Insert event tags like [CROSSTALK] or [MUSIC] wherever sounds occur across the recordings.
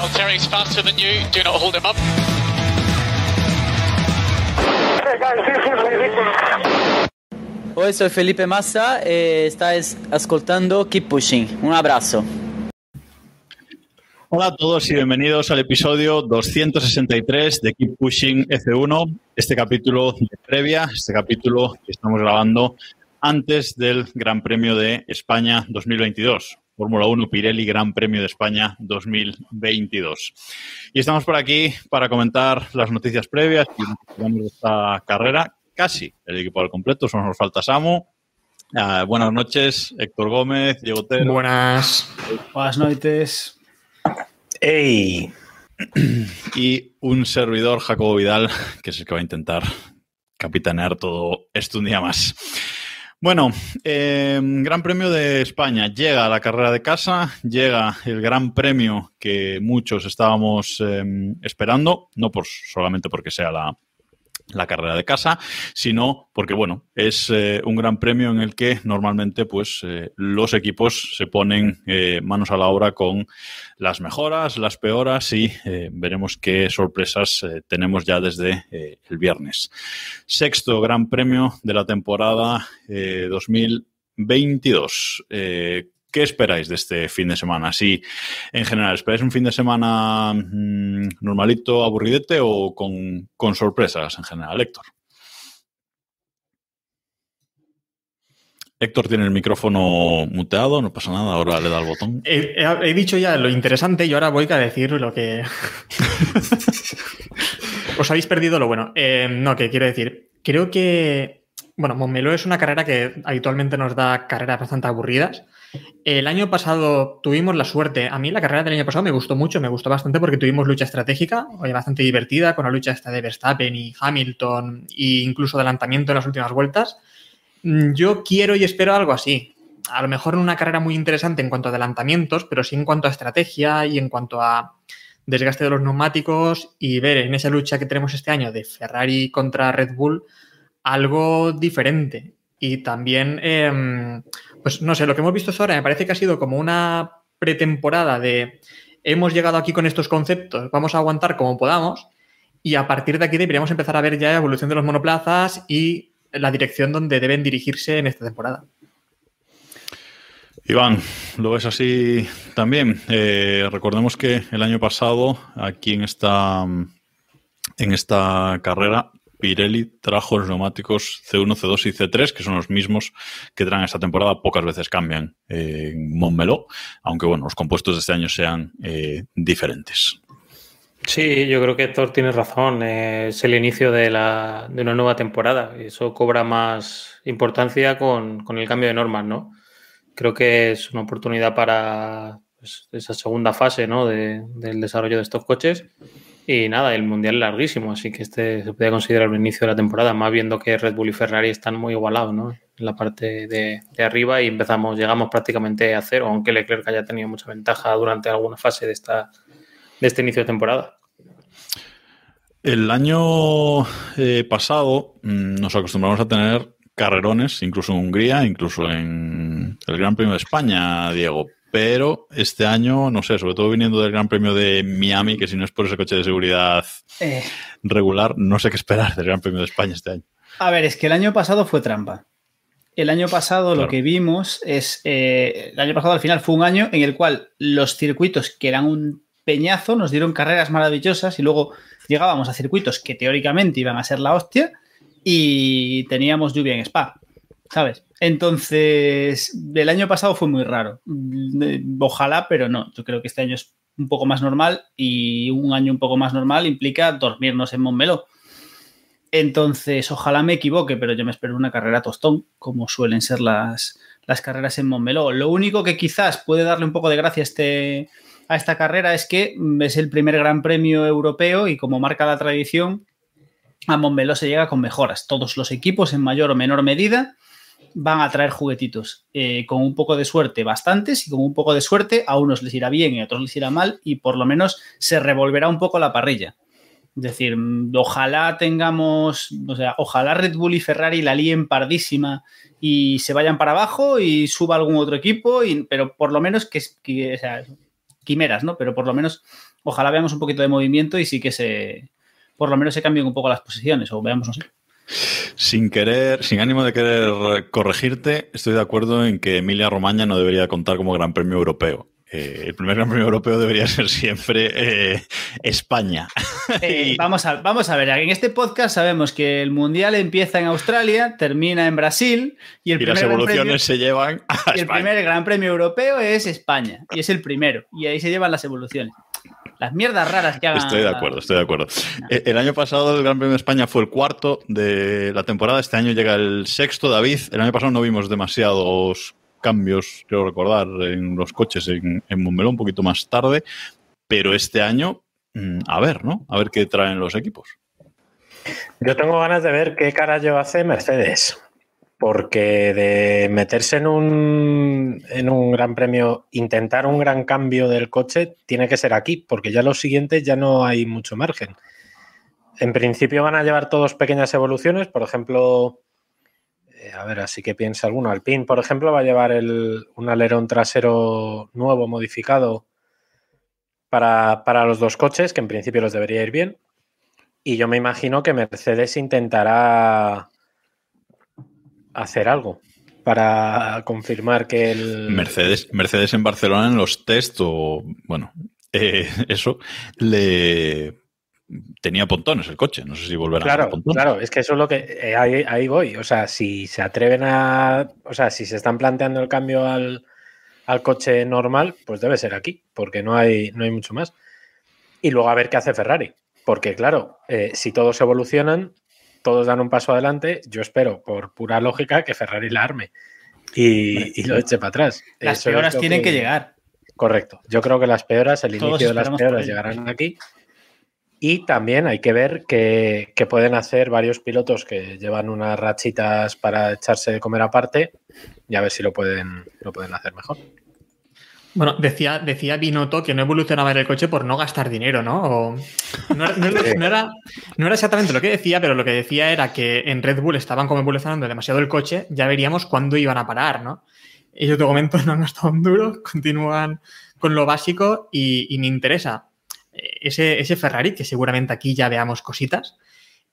Valtteri's faster than you. Do not hold him up. Hey guys, this is ridiculous. Hoy soy Felipe Massa e estáis ascoltando Keep Pushing. Un abrazo. Hola a todos y bienvenidos al episodio 263 de Keep Pushing F1, este capítulo de previa, este capítulo que estamos grabando antes del Gran Premio de España 2022. Fórmula 1 Pirelli Gran Premio de España 2022. Y estamos por aquí para comentar las noticias previas y de esta carrera. Casi el equipo al completo, solo nos falta Samu. Ah, buenas noches, Héctor Gómez, Diego Otero. Buenas. Buenas noches. ¡Ey! y un servidor, Jacobo Vidal, que es el que va a intentar capitanear todo esto un día más. Bueno, eh, Gran Premio de España. Llega la carrera de casa, llega el Gran Premio que muchos estábamos eh, esperando, no por, solamente porque sea la, la carrera de casa, sino porque, bueno, es eh, un gran premio en el que normalmente pues, eh, los equipos se ponen eh, manos a la obra con las mejoras, las peoras y veremos qué sorpresas tenemos ya desde el viernes. Sexto gran premio de la temporada eh, 2022. ¿Qué esperáis de este fin de semana? Sí, en general, ¿esperáis un fin de semana mm, normalito, aburridete o con, con sorpresas en general, Héctor? Héctor tiene el micrófono muteado, no pasa nada, ahora le da el botón. He, he- he dicho ya lo interesante y ahora voy a decir lo que. [LAUGHS] [LAUGHS] Os habéis perdido lo bueno. Eh, no, que quiero decir. Creo que. Bueno, Montmeló es una carrera que habitualmente nos da carreras bastante aburridas. El año pasado tuvimos la suerte. A mí la carrera del año pasado me gustó mucho, me gustó bastante porque tuvimos lucha estratégica, oye, bastante divertida, con la lucha esta de Verstappen y Hamilton, e incluso adelantamiento en las últimas vueltas. Mm, Yo quiero y espero algo así. A lo mejor una carrera muy interesante en cuanto a adelantamientos, pero sí en cuanto a estrategia y en cuanto a desgaste de los neumáticos y ver en esa lucha que tenemos este año de Ferrari contra Red Bull algo diferente. Y también, eh, pues no sé, lo que hemos visto ahora me parece que ha sido como una pretemporada de hemos llegado aquí con estos conceptos, vamos a aguantar como podamos y a partir de aquí deberíamos empezar a ver ya evolución de los monoplazas y la dirección donde deben dirigirse en esta temporada. Iván, ¿lo ves así también? Eh, recordemos que el año pasado, aquí en esta, en esta carrera, Pirelli trajo los neumáticos C1, C2 y C3, que son los mismos que traen esta temporada. Pocas veces cambian eh, en Montmeló, aunque bueno, los compuestos de este año sean eh, diferentes. Sí, yo creo que Héctor tiene razón. eh, es el inicio de, la, de una nueva temporada. y Eso cobra más importancia con, con el cambio de normas, ¿no? Creo que es una oportunidad para pues, esa segunda fase ¿no? de- del desarrollo de estos coches. Y nada, el mundial larguísimo, así que este se puede considerar el inicio de la temporada, más viendo que Red Bull y Ferrari están muy igualados, ¿no? En la parte de, de arriba y empezamos, llegamos prácticamente a cero, aunque Leclerc haya tenido mucha ventaja durante alguna fase de esta, de este inicio de temporada. El año eh, pasado mm, nos acostumbramos a tener carrerones, incluso en Hungría, incluso en el Gran Premio de España, Diego. Pero este año, no sé, sobre todo viniendo del Gran Premio de Miami, que si no es por ese coche de seguridad Eh, regular, no sé qué esperar del Gran Premio de España este año. a ver, es que el año pasado fue trampa. El año pasado Claro. lo que vimos es. eh, el año pasado al final fue un año en el cual los circuitos que eran un peñazo nos dieron carreras maravillosas y luego llegábamos a circuitos que teóricamente iban a ser la hostia y teníamos lluvia en Spa, ¿sabes? Entonces, el año pasado fue muy raro. Ojalá, pero no. Yo creo que este año es un poco más normal y un año un poco más normal implica dormirnos en Montmeló. Entonces, ojalá me equivoque, pero yo me espero una carrera tostón, como suelen ser las, las carreras en Montmeló. Lo único que quizás puede darle un poco de gracia a este, a esta carrera es que es el primer gran premio europeo y como marca la tradición, a Montmeló se llega con mejoras. Todos los equipos, en mayor o menor medida, van a traer juguetitos. Eh, con un poco de suerte, bastantes, y con un poco de suerte, a unos les irá bien y a otros les irá mal, y por lo menos se revolverá un poco la parrilla. Es decir, mm, ojalá tengamos, o sea, ojalá Red Bull y Ferrari la líen pardísima y se vayan para abajo y suba algún otro equipo, y, pero por lo menos que, quimeras, ¿no? Pero por lo menos ojalá veamos un poquito de movimiento y sí que se, por lo menos se cambien un poco las posiciones o veamos, no sé. Sin querer, sin ánimo de querer corregirte, estoy de acuerdo en que Emilia Romagna no debería contar como Gran Premio Europeo. Eh, el primer Gran Premio Europeo debería ser siempre eh, España. Eh, [LAUGHS] vamos, a, vamos a ver, en este podcast sabemos que el Mundial empieza en Australia, termina en Brasil y, el y las evoluciones se llevan a y el primer Gran Premio Europeo es España y es el primero y ahí se llevan las evoluciones. Las mierdas raras que hagan. Estoy de acuerdo, estoy de acuerdo. Eh, El año pasado el Gran Premio de España fue el cuarto de la temporada. Este año llega el sexto, David. El año pasado no vimos demasiados cambios, quiero recordar, en los coches en, en Montmeló un poquito más tarde. Pero este año, mm, a ver, ¿no? A ver qué traen los equipos. Yo tengo ganas de ver qué carajo hace Mercedes. Porque de meterse en un, en un gran premio, intentar un gran cambio del coche, tiene que ser aquí, porque ya los siguientes ya no hay mucho margen. En principio van a llevar todos pequeñas evoluciones, por ejemplo, eh, a ver, así que piensa alguno. Alpine, por ejemplo, va a llevar el, un alerón trasero nuevo, modificado para, para los dos coches, que en principio los debería ir bien. Y yo me imagino que Mercedes intentará hacer algo para confirmar que el Mercedes, Mercedes en Barcelona en los test o bueno, [LAUGHS] eh, eso le tenía pontones el coche, no sé si volverá claro, a pontones. Claro, es que eso es lo que eh, ahí, ahí, voy, o sea, si se atreven a, o sea, si se están planteando el cambio al, al coche normal, pues debe ser aquí, porque no hay no hay mucho más. Y luego a ver qué hace Ferrari, porque claro, eh, si todos evolucionan, todos dan un paso adelante, yo espero, por pura lógica, que Ferrari la arme y, y lo eche para atrás. Las Eso peoras tienen que... que... llegar. Correcto. Yo creo que las peoras, el todos inicio de las peoras llegarán aquí. Y también hay que ver que, que, pueden hacer varios pilotos que llevan unas rachitas para echarse de comer aparte y a ver si lo pueden, lo pueden hacer mejor. Bueno, decía, decía Binotto que no evolucionaba en el coche por no gastar dinero, ¿no? O, no, era, no, no, era, no, era, exactamente lo que decía, pero lo que decía era que en Red Bull estaban como evolucionando demasiado el coche, ya veríamos cuándo iban a parar, ¿no? Ellos de momento [LAUGHS] no han gastado un duro, continúan con lo básico y, y me interesa ese, ese, Ferrari, que seguramente aquí ya veamos cositas,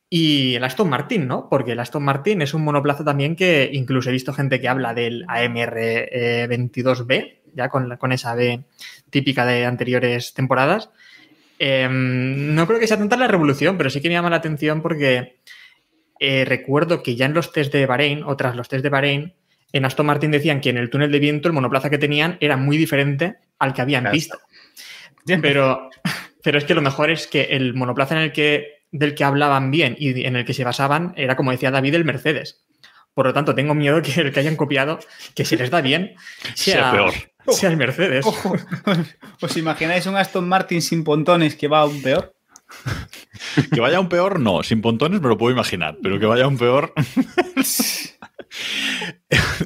y el Aston Martin, ¿no? Porque el Aston Martin es un monoplaza también que incluso he visto gente que habla del AMR eh, 22B, ya con, con, esa B típica de anteriores temporadas. Eh, no creo que sea tanta la revolución, pero sí que me llama la atención porque eh, recuerdo que ya en los test de Bahrein, o tras los test de Bahrein, en Aston Martin decían que en el túnel de viento el monoplaza que tenían era muy diferente al que había en pista. Pero, pero es que lo mejor es que el monoplaza en el que, del que hablaban bien y en el que se basaban era, como decía David, el Mercedes. Por lo tanto, tengo miedo que el que hayan copiado, que si les da bien, [LAUGHS] sea, sea peor. [LAUGHS] Sea el Mercedes. Ojo. ¿Os imagináis un Aston Martin sin pontones que va aún peor? [LAUGHS] que vaya un peor, no. Sin pontones me lo puedo imaginar, pero que vaya un peor. [LAUGHS]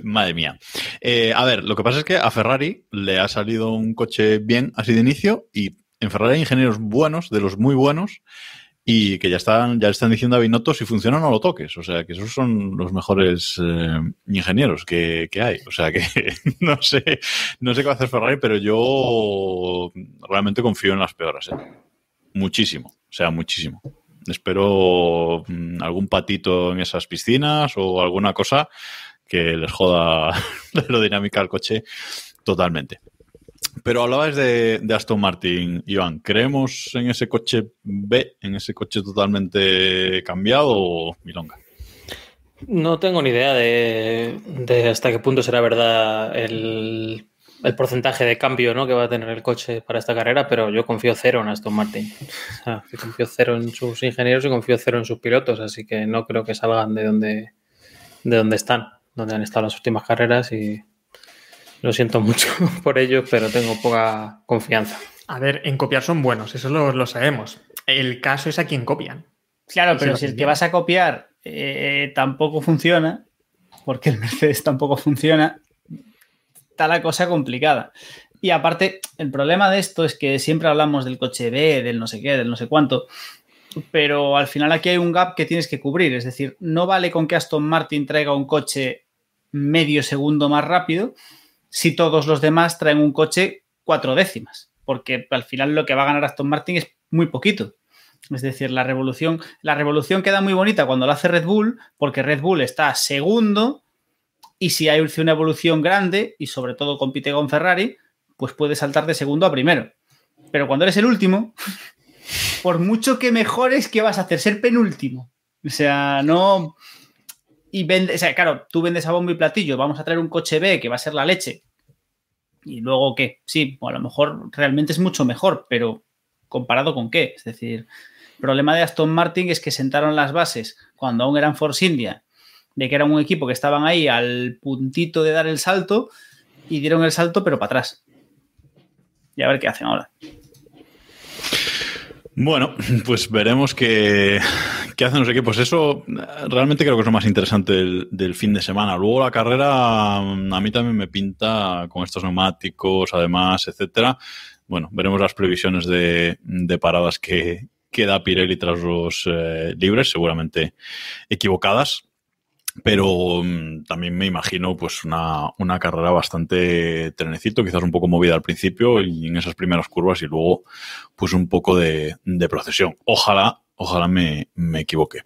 Madre mía. Eh, a ver, lo que pasa es que a Ferrari le ha salido un coche bien así de inicio y en Ferrari hay ingenieros buenos, de los muy buenos, y que ya están, ya están diciendo a Binotto si funciona no lo toques. O sea, que esos son los mejores eh, ingenieros que, que, hay. O sea, que [LAUGHS] no sé, no sé qué va a hacer Ferrari, pero yo realmente confío en las peoras. ¿eh? Muchísimo. O sea, muchísimo. Espero mmm, algún patito en esas piscinas o alguna cosa que les joda [LAUGHS] la aerodinámica al coche totalmente. Pero hablabas de, Aston Martin, Iván. ¿Creemos en ese coche B, en ese coche totalmente cambiado o milonga? No tengo ni idea de, hasta qué punto será verdad el, el, porcentaje de cambio ¿no? que va a tener el coche para esta carrera, pero yo confío cero en Aston Martin. Confío cero en sus ingenieros y confío cero en sus pilotos, así que no creo que salgan de donde, de donde están, donde han estado las últimas carreras y lo siento mucho [LAUGHS] por ello, pero tengo poca confianza. A ver, en copiar son buenos, eso lo, lo sabemos. El caso es a quién copian. Claro, pero si el que vas a copiar eh, tampoco funciona, porque el Mercedes tampoco funciona, está la cosa complicada. Y aparte, el problema de esto es que siempre hablamos del coche B, del no sé qué, del no sé cuánto, pero al final aquí hay un gap que tienes que cubrir. Es decir, no vale con que Aston Martin traiga un coche medio segundo más rápido si todos los demás traen un coche cuatro décimas, porque al final lo que va a ganar Aston Martin es muy poquito. Es decir, la revolución, la revolución queda muy bonita cuando la hace Red Bull, porque Red Bull está segundo y si hay una evolución grande y sobre todo compite con Ferrari, pues puede saltar de segundo a primero. Pero cuando eres el último, [LAUGHS] por mucho que mejores, ¿qué vas a hacer? Ser penúltimo. O sea, no. Y vende, o sea, claro, tú vendes a bombo y platillo, vamos a traer un coche B que va a ser la leche. Y luego, ¿qué? Sí, o a lo mejor realmente es mucho mejor, pero ¿comparado con qué? Es decir, el problema de Aston Martin es que sentaron las bases cuando aún eran Force India, de que era un equipo que estaban ahí al puntito de dar el salto y dieron el salto, pero para atrás. Y a ver qué hacen ahora. Bueno, pues veremos qué, qué hacen los equipos. Eso eh, realmente creo que es lo más interesante del, fin de semana. Luego la carrera mm, a mí también me pinta con estos neumáticos, además, etcétera. Bueno, veremos las previsiones de, paradas que, que da Pirelli tras los eh, libres, seguramente equivocadas. Pero mm, también me imagino pues una, una carrera bastante trenecito, quizás un poco movida al principio y en esas primeras curvas y luego pues un poco de procesión. Ojalá, ojalá me, me equivoque.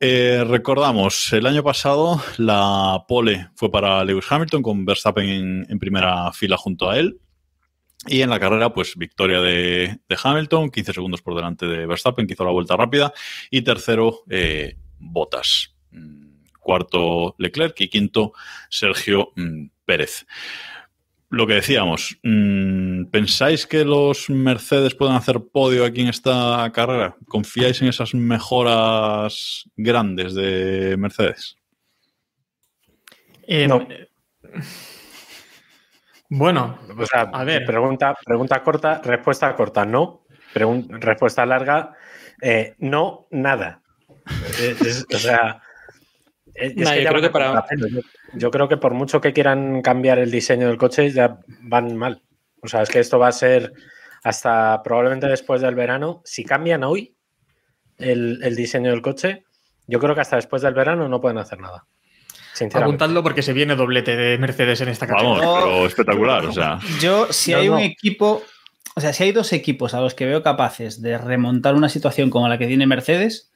Eh, recordamos, el año pasado la pole fue para Lewis Hamilton con Verstappen en, primera fila junto a él. Y en la carrera, pues victoria de, Hamilton, 15 segundos por delante de Verstappen, que hizo la vuelta rápida. Y tercero, eh, Bottas. Cuarto, Leclerc. Y quinto, Sergio mm, Pérez. Lo que decíamos, mm, ¿pensáis que los Mercedes pueden hacer podio aquí en esta carrera? ¿Confiáis en esas mejoras grandes de Mercedes? Eh, No. [LAUGHS] Bueno, O sea, a ver. Pregunta, pregunta corta, respuesta corta, no. Pregun- respuesta larga, eh, no, nada. Es- es- o sea, yo creo que a para- contrapelo. Yo, yo creo que por mucho que quieran cambiar el diseño del coche, ya van mal. O sea, es que esto va a ser hasta probablemente después del verano. Si cambian hoy el, el diseño del coche, yo creo que hasta después del verano no pueden hacer nada. Sinceramente. apuntadlo porque se viene doblete de Mercedes en esta Vamos, categoría. pero espectacular, o sea. Yo, si No, hay no. un equipo, o sea, si hay dos equipos a los que veo capaces de remontar una situación como la que tiene Mercedes,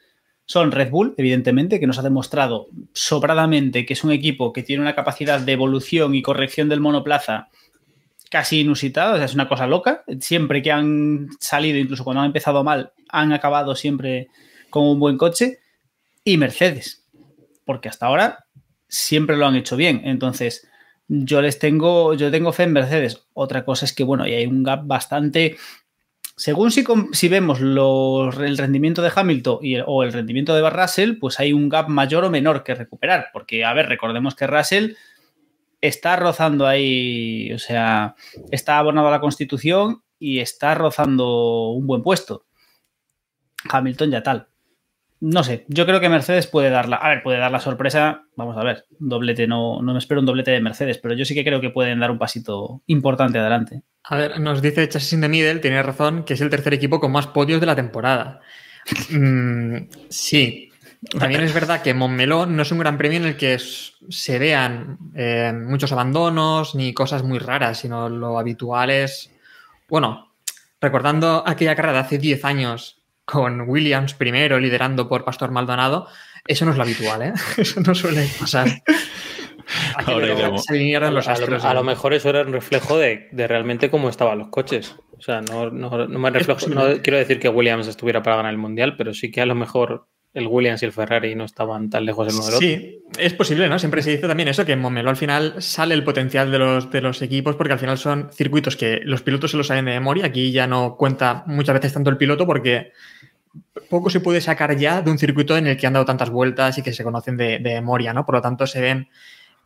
son Red Bull, evidentemente, que nos ha demostrado sobradamente que es un equipo que tiene una capacidad de evolución y corrección del monoplaza casi inusitada, o sea, es una cosa loca. Siempre que han salido, incluso cuando han empezado mal, han acabado siempre con un buen coche. Y Mercedes, porque hasta ahora siempre lo han hecho bien. Entonces, yo les tengo, yo tengo fe en Mercedes. Otra cosa es que, bueno, y hay un gap bastante. Según si, si vemos el rendimiento de Hamilton o el rendimiento de Russell, pues hay un gap mayor o menor que recuperar. Porque, a ver, recordemos que Russell está rozando ahí, o sea, está abonado a la Constitución y está rozando un buen puesto. Hamilton ya tal. No sé, yo creo que Mercedes puede darla. A ver, puede dar la sorpresa. Vamos a ver, doblete, no, no me espero un doblete de Mercedes, pero yo sí que creo que pueden dar un pasito importante adelante. A ver, nos dice Chassis in the Middle, tiene razón, que es el tercer equipo con más podios de la temporada. [LAUGHS] Mm, sí. También es verdad que Montmeló no es un gran premio en el que se vean eh, muchos abandonos ni cosas muy raras, sino lo habitual es. Bueno, recordando aquella carrera de hace 10 años con Williams primero liderando por Pastor Maldonado, eso no es lo habitual, ¿eh? [LAUGHS] Eso no suele pasar. [LAUGHS] Ahora iremos. los a, lo, astros. a lo mejor eso era un reflejo de, de realmente cómo estaban los coches. O sea, no, no, no me reflejo, no quiero decir que Williams estuviera para ganar el mundial, pero sí que a lo mejor el Williams y el Ferrari no estaban tan lejos el uno del otro. Sí, es posible, ¿no? Siempre se dice también eso, que en Montmeló al final sale el potencial de los, de los equipos, porque al final son circuitos que los pilotos se los saben de memoria. Aquí ya no cuenta muchas veces tanto el piloto porque poco se puede sacar ya de un circuito en el que han dado tantas vueltas y que se conocen de, de memoria, ¿no? Por lo tanto, se ven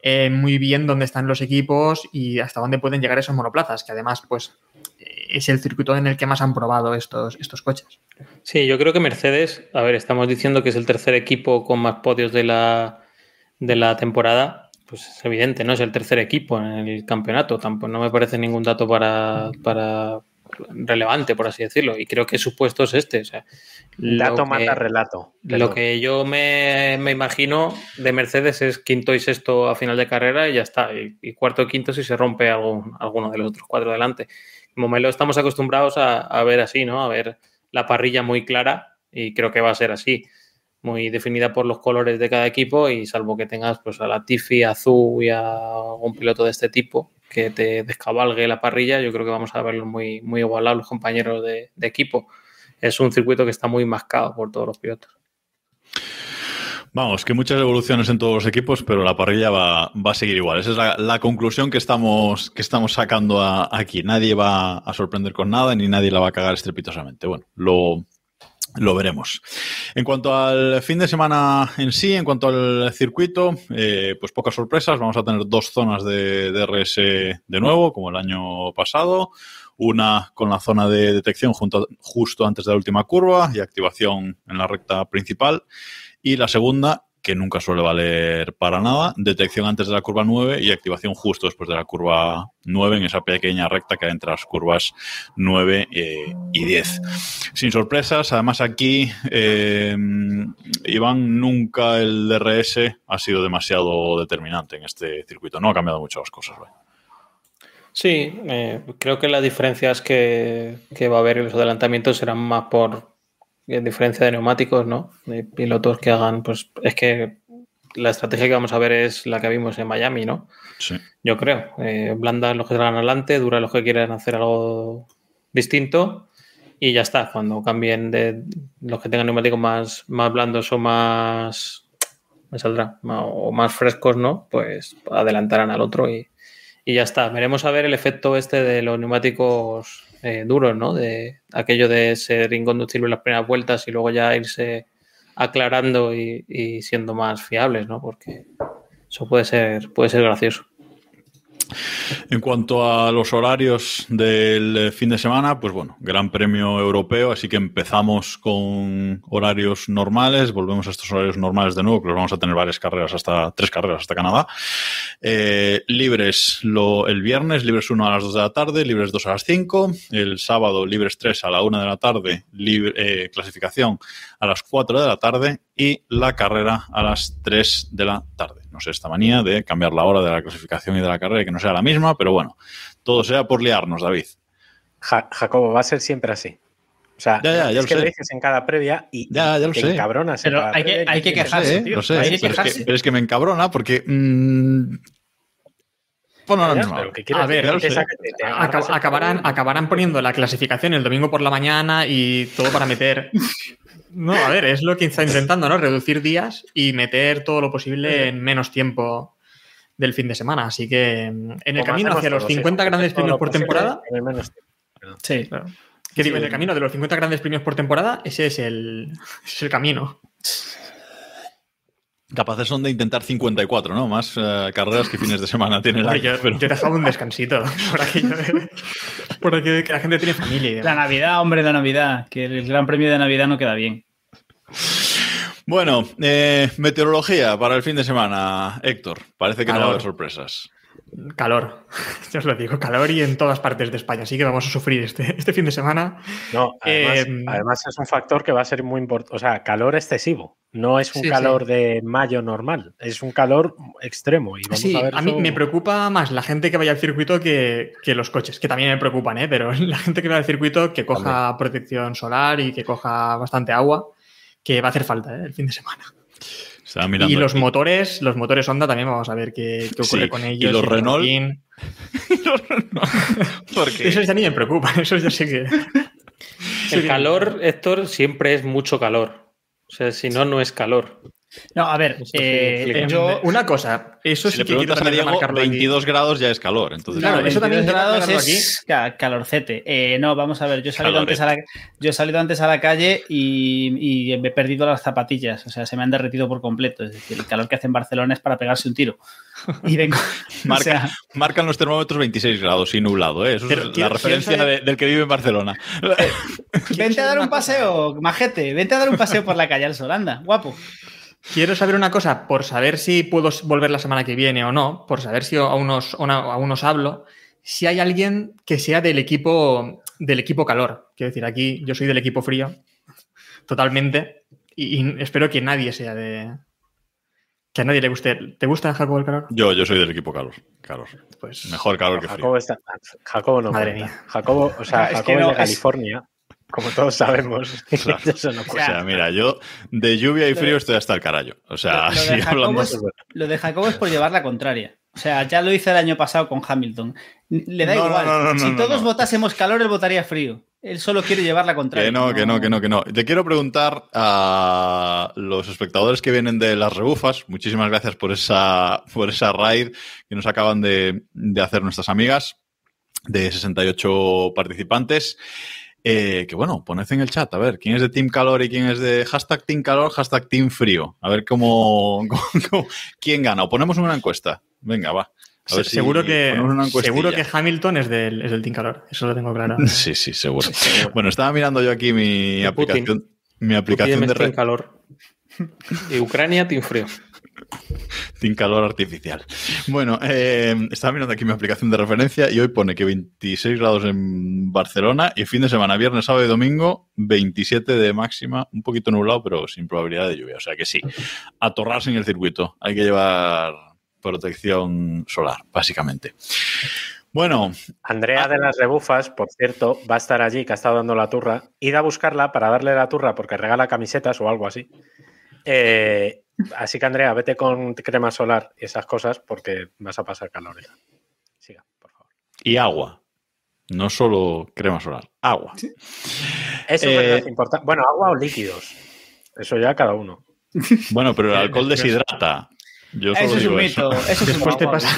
eh, muy bien dónde están los equipos y hasta dónde pueden llegar esos monoplazas, que además, pues, eh, es el circuito en el que más han probado estos, estos coches. Sí, yo creo que Mercedes, a ver, estamos diciendo que es el tercer equipo con más podios de la, de la temporada, pues es evidente, ¿no? Es el tercer equipo en el campeonato. Tampoco no me parece ningún dato para, para relevante, por así decirlo. Y creo que su puesto es este. O sea, Dato mata que- relato. Lo que yo me, me imagino de Mercedes es quinto y sexto a final de carrera y ya está. Y, y cuarto y quinto si se rompe algún- alguno de los otros cuatro delante. Como lo estamos acostumbrados a, a ver así, ¿no? A ver la parrilla muy clara y creo que va a ser así. Muy definida por los colores de cada equipo y salvo que tengas pues a la Tiffy, a Zhu y a un piloto de este tipo que te descabalgue la parrilla, yo creo que vamos a verlos muy, muy igualados los compañeros de, equipo. Es un circuito que está muy mascado por todos los pilotos. Vamos, que muchas evoluciones en todos los equipos, pero la parrilla va, va a seguir igual. Esa es la, conclusión que estamos, que estamos sacando aquí. Nadie va a sorprender con nada ni nadie la va a cagar estrepitosamente. Bueno, lo, lo veremos. En cuanto al fin de semana en sí, en cuanto al circuito, eh, pues pocas sorpresas. Vamos a tener dos zonas de DRS de nuevo, como el año pasado. Una con la zona de detección justo antes de la última curva y activación en la recta principal. Y la segunda, que nunca suele valer para nada, detección antes de la curva 9 y activación justo después de la curva 9 en esa pequeña recta que hay entre las curvas 9 eh, y 10. Sin sorpresas, además aquí, eh, Iván, nunca el DRS ha sido demasiado determinante en este circuito. No ha cambiado mucho las cosas. Sí, eh, creo que las diferencias que, que va a haber en los adelantamientos serán más por diferencia de neumáticos, ¿no? De pilotos que hagan, pues es que la estrategia que vamos a ver es la que vimos en Miami, ¿no? Sí. Yo creo. Eh, blandas los que salgan adelante, duras los que quieran hacer algo distinto y ya está. Cuando cambien de los que tengan neumáticos más, más blandos o más, me saldrá, o más frescos, ¿no? Pues adelantarán al otro y, y ya está. Veremos a ver el efecto este de los neumáticos eh, duros, ¿no? De aquello de ser inconducible en las primeras vueltas y luego ya irse aclarando y, y siendo más fiables, ¿no? Porque eso puede ser, puede ser gracioso. En cuanto a los horarios del eh, fin de semana, pues bueno, Gran Premio Europeo, así que empezamos con horarios normales, volvemos a estos horarios normales de nuevo, que los vamos a tener varias carreras hasta tres carreras hasta Canadá. Eh, libres el viernes, libres 1 a las 2 de la tarde, libres 2 a las 5, el sábado libres 3 a la 1 de la tarde, eh, clasificación a las 4 de la tarde y la carrera a las 3 de la tarde. No sé, esta manía de cambiar la hora de la clasificación y de la carrera y que no sea la misma, pero bueno, todo sea por liarnos, David. Ja- Jacobo, va a ser siempre así. O sea, Ya, ya, ya es lo que sé. lo dices en cada previa y, Ya, ya lo te sé. encabronas Pero hay que- hay que quejarse, "Sí, Sí, tío. lo sé, Hay que pero es, que, quejarse. pero es que me encabrona porque... mm, ponlo a la Ya, misma pero hora. que A ver, te- te acabarán, acabarán poniendo la clasificación el domingo por la mañana y todo para meter. No, a ver, es lo que está intentando, ¿no? Reducir días y meter todo lo posible en menos tiempo del fin de semana. Así que mm, en el camino hacia los todos, 50 hijo, grandes premios por temporada. menos tiempo. Sí. Claro. Que digo, en el camino de los 50 grandes premios por temporada, ese es el, [LAUGHS] ese es el camino. Capaces son de intentar 54, ¿no? Más eh, carreras que fines de semana tiene el Hombre, año, yo, pero- yo he dejado un descansito [LAUGHS] por aquello de, por de que la gente tiene familia y La. Navidad, hombre, la Navidad. Que el Gran Premio de Navidad no queda bien. Bueno, eh, meteorología para el fin de semana, Héctor. Parece que no va a haber sorpresas. Calor. [LAUGHS] Ya os lo digo, calor y en todas partes de España. Así que vamos a sufrir este, este fin de semana. No, además, Eh, además es un factor que va a ser muy importante. O sea, calor excesivo. No es un Sí, calor de mayo normal. Es un calor extremo. Y vamos Sí, a ver a mí eso- me preocupa más la gente que vaya al circuito que, que los coches, que también me preocupan, ¿eh? pero [LAUGHS] la gente que va al circuito que coja protección solar y que coja bastante agua, que va a hacer falta ¿eh? el fin de semana. Y los aquí. motores, los motores Honda también vamos a ver qué, qué ocurre Sí, con y ellos. los el Renault. Joaquín. [LAUGHS] [LAUGHS] Porque Esos ya ni me preocupan, esos ya sé que. El calor, Héctor, siempre es mucho calor. O sea, si no, no es calor. No, a ver, eh, explica. yo. Una cosa, eso Si sí le que preguntas a Diego, remarcarlo aquí. 22 grados ya es calor. Entonces, Claro, Claro, eso también 22 grados es ca- calorcete. Eh, no, vamos a ver, yo he salido, Calorete. antes a la, yo he salido antes a la calle y, y me he perdido las zapatillas, o sea, se me han derretido por completo. Es decir, el calor que hace en Barcelona es para pegarse un tiro. [LAUGHS] Y vengo, o Marca- sea, marcan los termómetros 26 grados y nublado. ¿eh? Eso es la referencia de- del que vive en Barcelona. vente a dar un paseo, majete, vente a dar un paseo por la calle al sol, anda, guapo. Quiero saber una cosa, por saber si puedo volver la semana que viene o no, por saber si a unos, a unos hablo, si hay alguien que sea del equipo, del equipo calor. Quiero decir, aquí yo soy del equipo frío, totalmente, y, y espero que nadie sea de... Que a nadie le guste. ¿Te gusta, Jacobo, el calor? Yo, yo soy del equipo calor. calor. Pues Mejor calor que frío. Jacobo, está, Jacobo no Madre cuenta. mía. Jacobo, o sea, [LAUGHS] Es que Jacobo no, es de es- California, como todos sabemos. [LAUGHS] Claro. [LAUGHS] Eso no O sea, mira, yo de lluvia y frío de- estoy hasta el carajo. O sea, Lo de, [LAUGHS] hablando. es, lo de Jacobo es por llevar la contraria. O sea, ya lo hice el año pasado con Hamilton. Le da No, igual. no, no, no, si no, todos no. votásemos calor, él votaría frío. Él solo quiere llevar la contraria. Que no, que no, que no, que no. Te quiero preguntar a los espectadores que vienen de las rebufas. Muchísimas gracias por esa, por esa raid que nos acaban de, de hacer nuestras amigas de 68 participantes. Eh, que bueno, poned en el chat, a ver, quién es de Team Calor y quién es de hashtag Team Calor, hashtag Team Frío. A ver cómo, [LAUGHS] cómo- cómo- quién gana. O ponemos una encuesta. Venga, va. A ver Se- si seguro, que, seguro que Hamilton es del, es del Team Calor. Eso lo tengo claro. [LAUGHS] Sí, sí, seguro. Bueno, estaba mirando yo aquí mi aplicación, mi aplicación Putin de red. calor. [LAUGHS] Y Ucrania, Team Frío. [LAUGHS] Sin calor artificial. Bueno, eh, estaba mirando aquí mi aplicación de referencia y hoy pone que 26 grados en Barcelona y fin de semana, viernes, sábado y domingo, 27 de máxima, un poquito nublado, pero sin probabilidad de lluvia. O sea que sí, atorrarse en el circuito. Hay que llevar protección solar, básicamente. Bueno, Andrea de las Rebufas, por cierto, va a estar allí, que ha estado dando la turra. Id a buscarla para darle la turra porque regala camisetas o algo así. Eh, así que, Andrea, vete con crema solar y esas cosas porque vas a pasar calor. ya. Siga, por favor. y agua. No solo crema solar, agua. Eso Eh, es importante. Bueno, agua o líquidos. Eso ya cada uno. Bueno, pero el alcohol deshidrata. Yo solo Eso es digo un eso. mito. Eso es un Después te mito. pasa.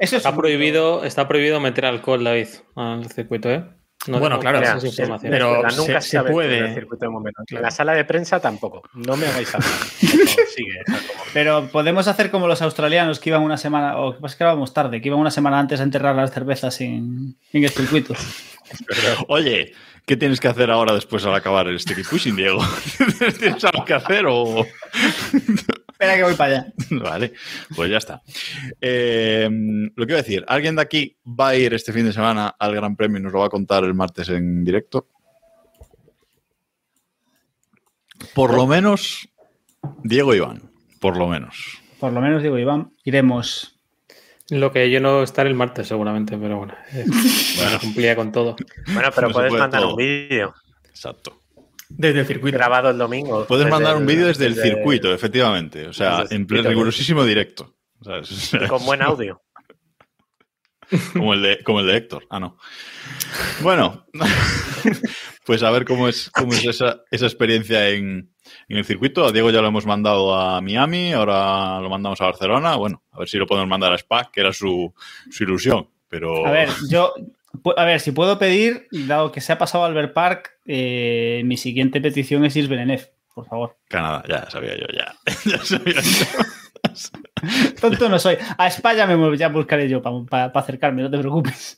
Eso es Está un mito. prohibido, está prohibido meter alcohol, David, al circuito, ¿eh? No Bueno, claro, esas sí, informaciones. pero- se- nunca se sabe puede. en el circuito de. En Claro. la sala de prensa tampoco. No me hagáis hablar. [LAUGHS] Sigue. Pero podemos hacer como los australianos que iban una semana, o que pasa que íbamos tarde, que iban una semana antes a enterrar las cervezas en, en el circuito. [LAUGHS] Oye, ¿qué tienes que hacer ahora después al acabar el sticky pushing, Diego? [LAUGHS] ¿Tienes algo que hacer o...? Espera que voy para allá. [LAUGHS] Vale, pues ya está. Eh, lo que iba a decir, ¿alguien de aquí va a ir este fin de semana al Gran Premio y nos lo va a contar el martes en directo? Por lo menos, Diego Iván, por lo menos. Por lo menos digo, Iván, iremos. Lo que yo no estaré el martes, seguramente, pero bueno. eh, [LAUGHS] bueno, cumplía con todo. Bueno, pero No puedes puede mandar todo. un vídeo Exacto. Desde el circuito. grabado el domingo. Puedes Desde mandar un vídeo desde el desde- circuito, efectivamente. O sea, desde en pleno circuito, rigurosísimo directo. ¿sabes? O sea, y con buen audio. [LAUGHS] Como el de, como el de Héctor. Ah, no. Bueno, [LAUGHS] pues a ver cómo es, cómo es esa, esa experiencia en, en el circuito. A Diego ya lo hemos mandado a Miami, ahora lo mandamos a Barcelona. Bueno, a ver si lo podemos mandar a Spa, que era su, su ilusión. Pero A ver, yo. A ver, si puedo pedir, dado que se ha pasado Albert Park, eh, mi siguiente petición es Isbel por favor. Canadá, ya sabía yo, ya. [LAUGHS] ya sabía yo. [LAUGHS] Tonto no soy. A España me muevo, ya buscaré yo para acercarme, no te preocupes.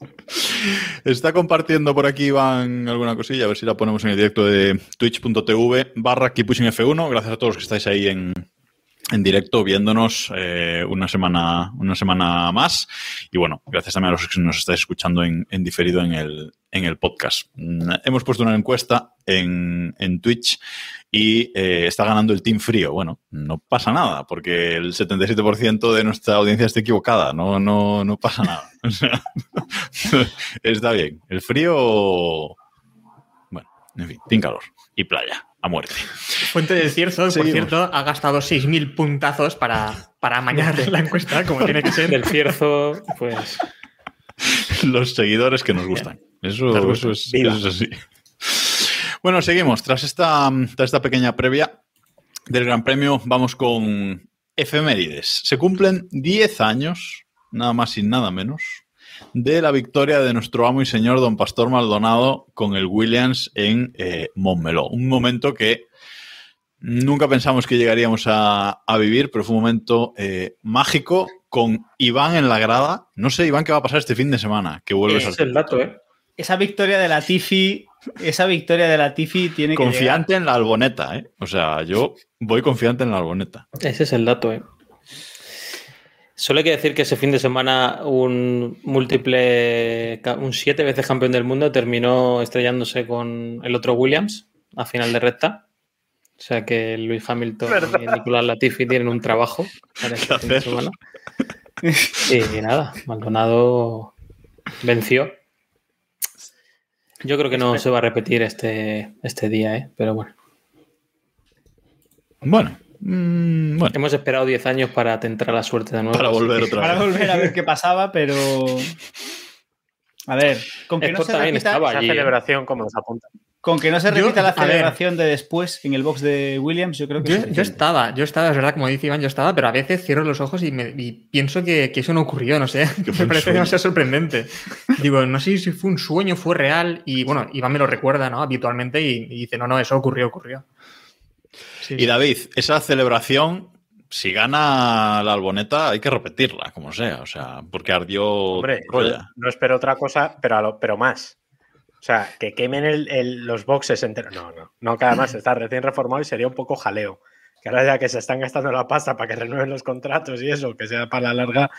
Está compartiendo por aquí Iván alguna cosilla, a ver si la ponemos en el directo de twitch.tv barra F1. Gracias a todos los que estáis ahí en, en directo viéndonos eh, una semana una semana más. Y bueno, gracias también a los que nos estáis escuchando en, en diferido en el, en el podcast. Mm, Hemos puesto una encuesta en, en Twitch y eh, está ganando el Team Frío. Bueno, no pasa nada, porque el 77% de nuestra audiencia está equivocada. No, no, no pasa nada. [LAUGHS] [LAUGHS] Está bien. El frío. Bueno, en fin, Team Calor y playa, a muerte. Fuente del Cierzo, por Seguimos. cierto, ha gastado 6.000 puntazos para, para amañar la encuesta, como tiene que ser. Del Cierzo, pues. Los seguidores que nos gustan. Eso, Nos gustan. eso es, Viva. eso es así. Bueno, seguimos. Tras esta, tras esta pequeña previa, del Gran Premio vamos con efemérides. Se cumplen 10 años, nada más y nada menos, de la victoria de nuestro amo y señor don Pastor Maldonado con el Williams en eh, Montmeló. Un momento que nunca pensamos que llegaríamos a, a vivir, pero fue un momento eh, mágico con Iván en la grada. No sé, Iván, qué va a pasar este fin de semana, que vuelves Ese es el dato, ¿eh? Esa victoria de la Tifi, esa victoria de la Tifi tiene que Confiante en la alboneta, ¿eh? O sea, yo voy confiante en la alboneta. Ese es el dato, ¿eh? Solo hay que decir que ese fin de semana un múltiple, un siete veces campeón del mundo terminó estrellándose con el otro Williams a final de recta. O sea que Luis Hamilton y Nicolás Latifi tienen un trabajo para este fin de semana. Y nada, Maldonado venció. Yo creo que no se va a repetir este, este día, ¿eh? pero bueno. Bueno, mm, bueno. Hemos esperado 10 años para tentar la suerte de nuevo. Para volver otra Para vez. volver a ver qué pasaba, pero. [LAUGHS] A ver, con que, no Scott se, también repita, Esa allí. ¿eh? celebración, como nos apunta. con que no se Yo- repita la ver. celebración de después en el box de Williams, yo creo que Yo, es yo suficiente. estaba, yo estaba, es verdad, como dice Iván, yo estaba, pero a veces cierro los ojos y, me- y pienso que, que eso no ocurrió, no sé. [LAUGHS] Me parece sueño. demasiado sorprendente. Digo, no sé si fue un sueño, fue real, y bueno, Iván me lo recuerda, ¿no? Habitualmente, y, y dice, no, no, eso ocurrió, ocurrió. Sí, Y David, esa celebración, si gana la alboneta, hay que repetirla, como sea. O sea, porque ardió Hombre, Troya. no espero otra cosa, pero, a lo- pero más. O sea, que quemen el- el- los boxes enteros. No, no. No, que además está recién reformado y sería un poco jaleo. Que ahora ya que se están gastando la pasta para que renueven los contratos y eso, que sea para la larga,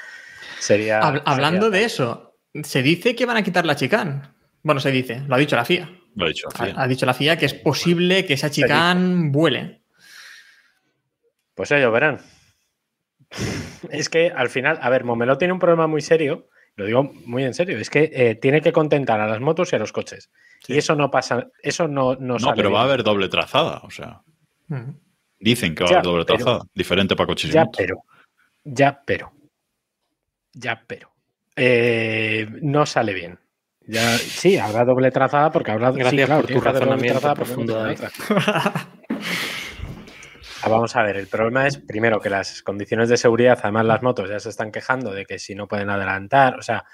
sería. Hab- hablando sería- de eso, se dice que van a quitar la chicane. Bueno, se dice, lo ha dicho la FIA. Lo he dicho. Ha, Fía. ha dicho la FIA que es posible que esa chicane vuele. Pues ellos verán. [LAUGHS] Es que al final, a ver, Momelo tiene un problema muy serio, lo digo muy en serio, es que eh, tiene que contentar a las motos y a los coches. Y eso no pasa, eso no, no, No, sale pero va a haber doble trazada. O sea, dicen que va a haber doble pero- trazada. Diferente para coches y Ya, motos. pero. Ya, pero. Ya, pero. Eh, no sale bien. Ya, sí, habrá doble trazada porque habrá. sí, Gracias claro, por tu doble razonamiento trazada profundo, [LAUGHS] no tiene otra. Ah, Vamos a ver, el problema es primero que las condiciones de seguridad, además las motos ya se están quejando de que si no pueden adelantar, o sea,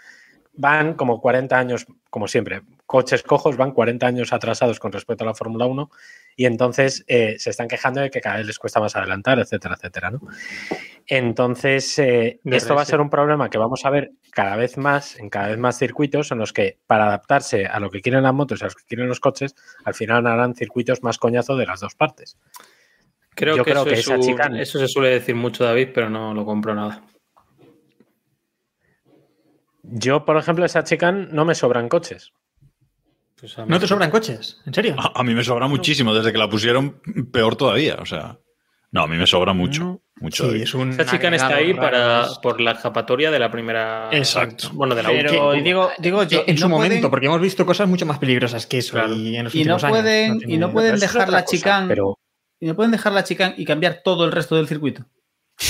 van como 40 años, como siempre, coches cojos van 40 años atrasados con respecto a la Fórmula 1 y entonces eh, se están quejando de que cada vez les cuesta más adelantar, etcétera, etcétera, ¿no? Entonces, eh, esto va a ser un problema que vamos a ver cada vez más en cada vez más circuitos en los que para adaptarse a lo que quieren las motos y a lo que quieren los coches, al final harán circuitos más coñazo de las dos partes. Creo Yo que, creo eso, que es esa un- eso se suele decir mucho, David, pero no lo compro nada. Yo, por ejemplo, esa chicane no me sobran coches. Pues ¿No te sobran coches? ¿En serio? A, a mí me sobra muchísimo. Desde que la pusieron, peor todavía. O sea, no, a mí me sobra mucho. No. Mucho. Sí, David. es un Esta chica está ahí para, por la escapatoria de la primera. Exacto. Bueno, de la Pero última. digo, digo yo, en su momento, pueden- porque hemos visto cosas mucho más peligrosas que eso Claro. y en los y no años. pueden, y no pueden dejar la chicane Pero y no pueden dejar la chicane y cambiar todo el resto del circuito.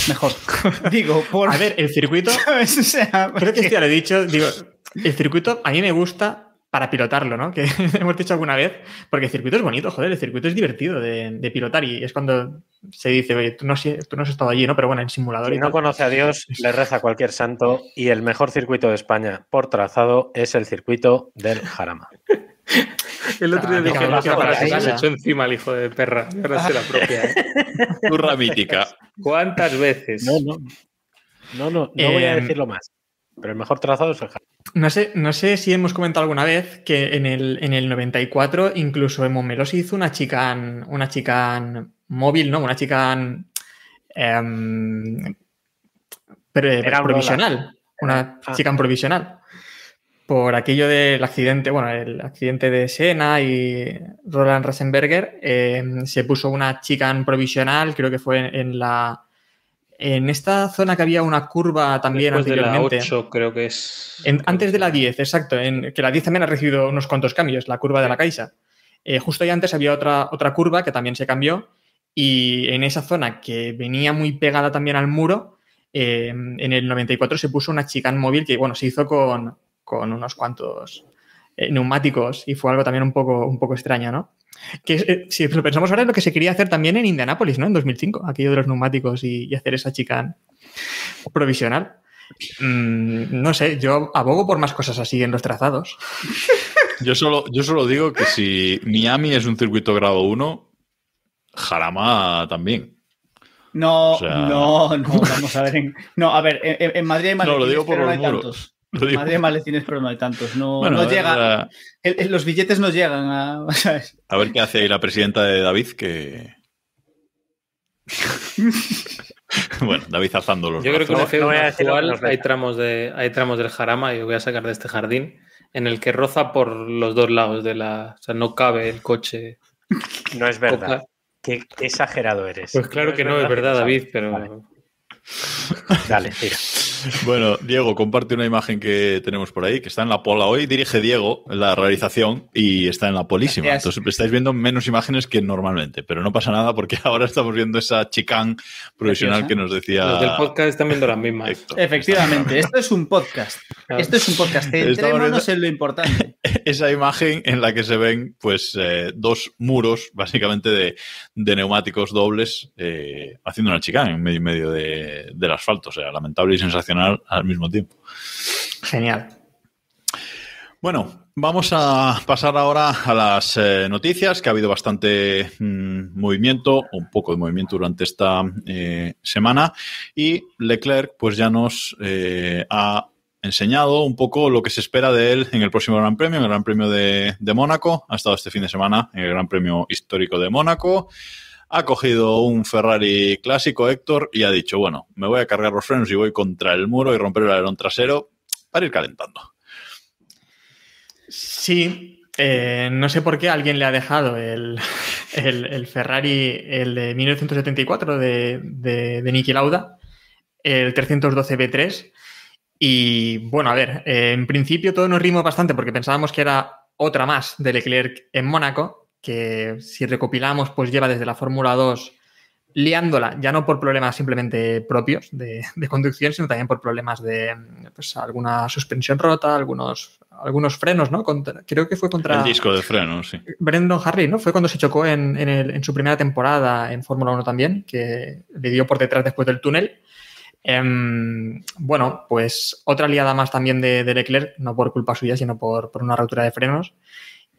Mejor. [LAUGHS] Digo, por A ver, el circuito, ¿sabes? O sea, creo que esto ya lo he dicho, digo, el circuito a mí me gusta para pilotarlo, ¿no? Que [LAUGHS] hemos dicho alguna vez, porque el circuito es bonito, joder, el circuito es divertido de, de pilotar y es cuando se dice, oye, tú no, has- tú no has estado allí, ¿no? Pero bueno, en simulador si y no tal. conoce a Dios, le reza a cualquier santo. Y el mejor circuito de España por trazado es el circuito del Jarama. [LAUGHS] [LAUGHS] El otro día Ah, dije, no, no, no, para no, se no. echó encima el hijo de perra. Ahora se la propia. ¿eh? [LAUGHS] Turra mítica. ¿Cuántas veces? No, no. No, no, no voy a Em, decirlo más. Pero el mejor trazado es el. No sé, no sé si hemos comentado alguna vez que en el, en el 94 incluso en Montmeló se hizo una chicane, una móvil, ¿no? Una pre- Era un provisional. Una Ah. chicane provisional. Por aquello del accidente, bueno, el accidente de Senna y Roland Rasenberger, em, se puso una chicane provisional, creo que fue en, en la... En esta zona que había una curva también Después de la anteriormente. 8, creo que es. En- antes de la 10, exacto. En, que la 10 también ha recibido unos cuantos cambios, la curva de la Caixa. Eh, justo ahí antes había otra, otra curva que también se cambió. Y en esa zona que venía muy pegada también al muro, eh, en el 94 se puso una chicane móvil que, bueno, se hizo con, con unos cuantos eh, neumáticos y fue algo también un poco, un poco extraño, ¿no? Que eh, si lo pensamos ahora es lo que se quería hacer también en Indianápolis, ¿no? En 2005, aquello de los neumáticos y, y hacer esa chicane provisional. Mm, no sé, yo abogo por más cosas así en los trazados. [LAUGHS] Yo solo, yo solo digo que si Miami es un circuito grado 1, Jarama también. No, O sea- no, no, vamos a ver. En, no, a ver, en, en Madrid hay No, maletines, lo digo por no los hay muros. tantos. Madrid maletines, pero no hay tantos. No, Bueno, no a ver, llega. a- el- el- los billetes no llegan a. [LAUGHS] ¿sabes? A ver qué hace ahí la presidenta de David, que. [LAUGHS] bueno, David alzando los Yo creo que en no F1 voy a decir lo que actual hay tramos, de, hay tramos del Jarama, y yo voy a sacar de este jardín, en el que roza por los dos lados de la. O sea, no cabe el coche. No es verdad. Qué, qué exagerado eres. Pues claro que no, es verdad, David, pero. Vale. Dale, tira. [LAUGHS] Bueno, Diego, comparte una imagen que tenemos por ahí, que está en la pola hoy. Dirige Diego la realización y está en la polísima. Gracias. Entonces estáis viendo menos imágenes que normalmente, pero no pasa nada porque [LAUGHS] ahora estamos viendo esa chicán Preciosa. que nos decía. Los del podcast están viendo las mismas. Héctor. Efectivamente, esto es un podcast. Claro. Esto es un podcast. Viendo- en lo importante. [LAUGHS] esa imagen en la que se ven pues eh, dos muros básicamente de, de neumáticos dobles eh, haciendo una chicana en medio y medio de- del asfalto. O sea, lamentable y sensacional al mismo tiempo. Genial. Bueno, vamos a pasar ahora a las eh, noticias, que ha habido bastante mm, movimiento, un poco de movimiento durante esta eh, semana, y Leclerc pues ya nos eh, ha enseñado un poco lo que se espera de él en el próximo Gran Premio, en el Gran Premio de, de Mónaco. Ha estado este fin de semana en el Gran Premio histórico de Mónaco. Ha cogido un Ferrari clásico, Héctor, y ha dicho, bueno, me voy a cargar los frenos y voy contra el muro y romper el alerón trasero para ir calentando. Sí, eh, no sé por qué alguien le ha dejado el, Ferrari, el de 1974 de, de, de Niki Lauda, el 312 B3. Y bueno, a ver, eh, en principio todo nos rimos bastante porque pensábamos que era otra más de Leclerc en Mónaco, que si recopilamos, pues lleva desde la Fórmula 2 liándola, ya no por problemas simplemente propios de, de conducción, sino también por problemas de pues, alguna suspensión rota, algunos, algunos frenos, ¿no? Contra- creo que fue contra El disco de freno, sí. Brendan Harry, ¿no? Fue cuando se chocó en, en el- en su primera temporada en Fórmula 1 también, que le dio por detrás después del túnel. Em, bueno, pues otra liada más también de, de Leclerc, no por culpa suya, sino por, por una rotura de frenos.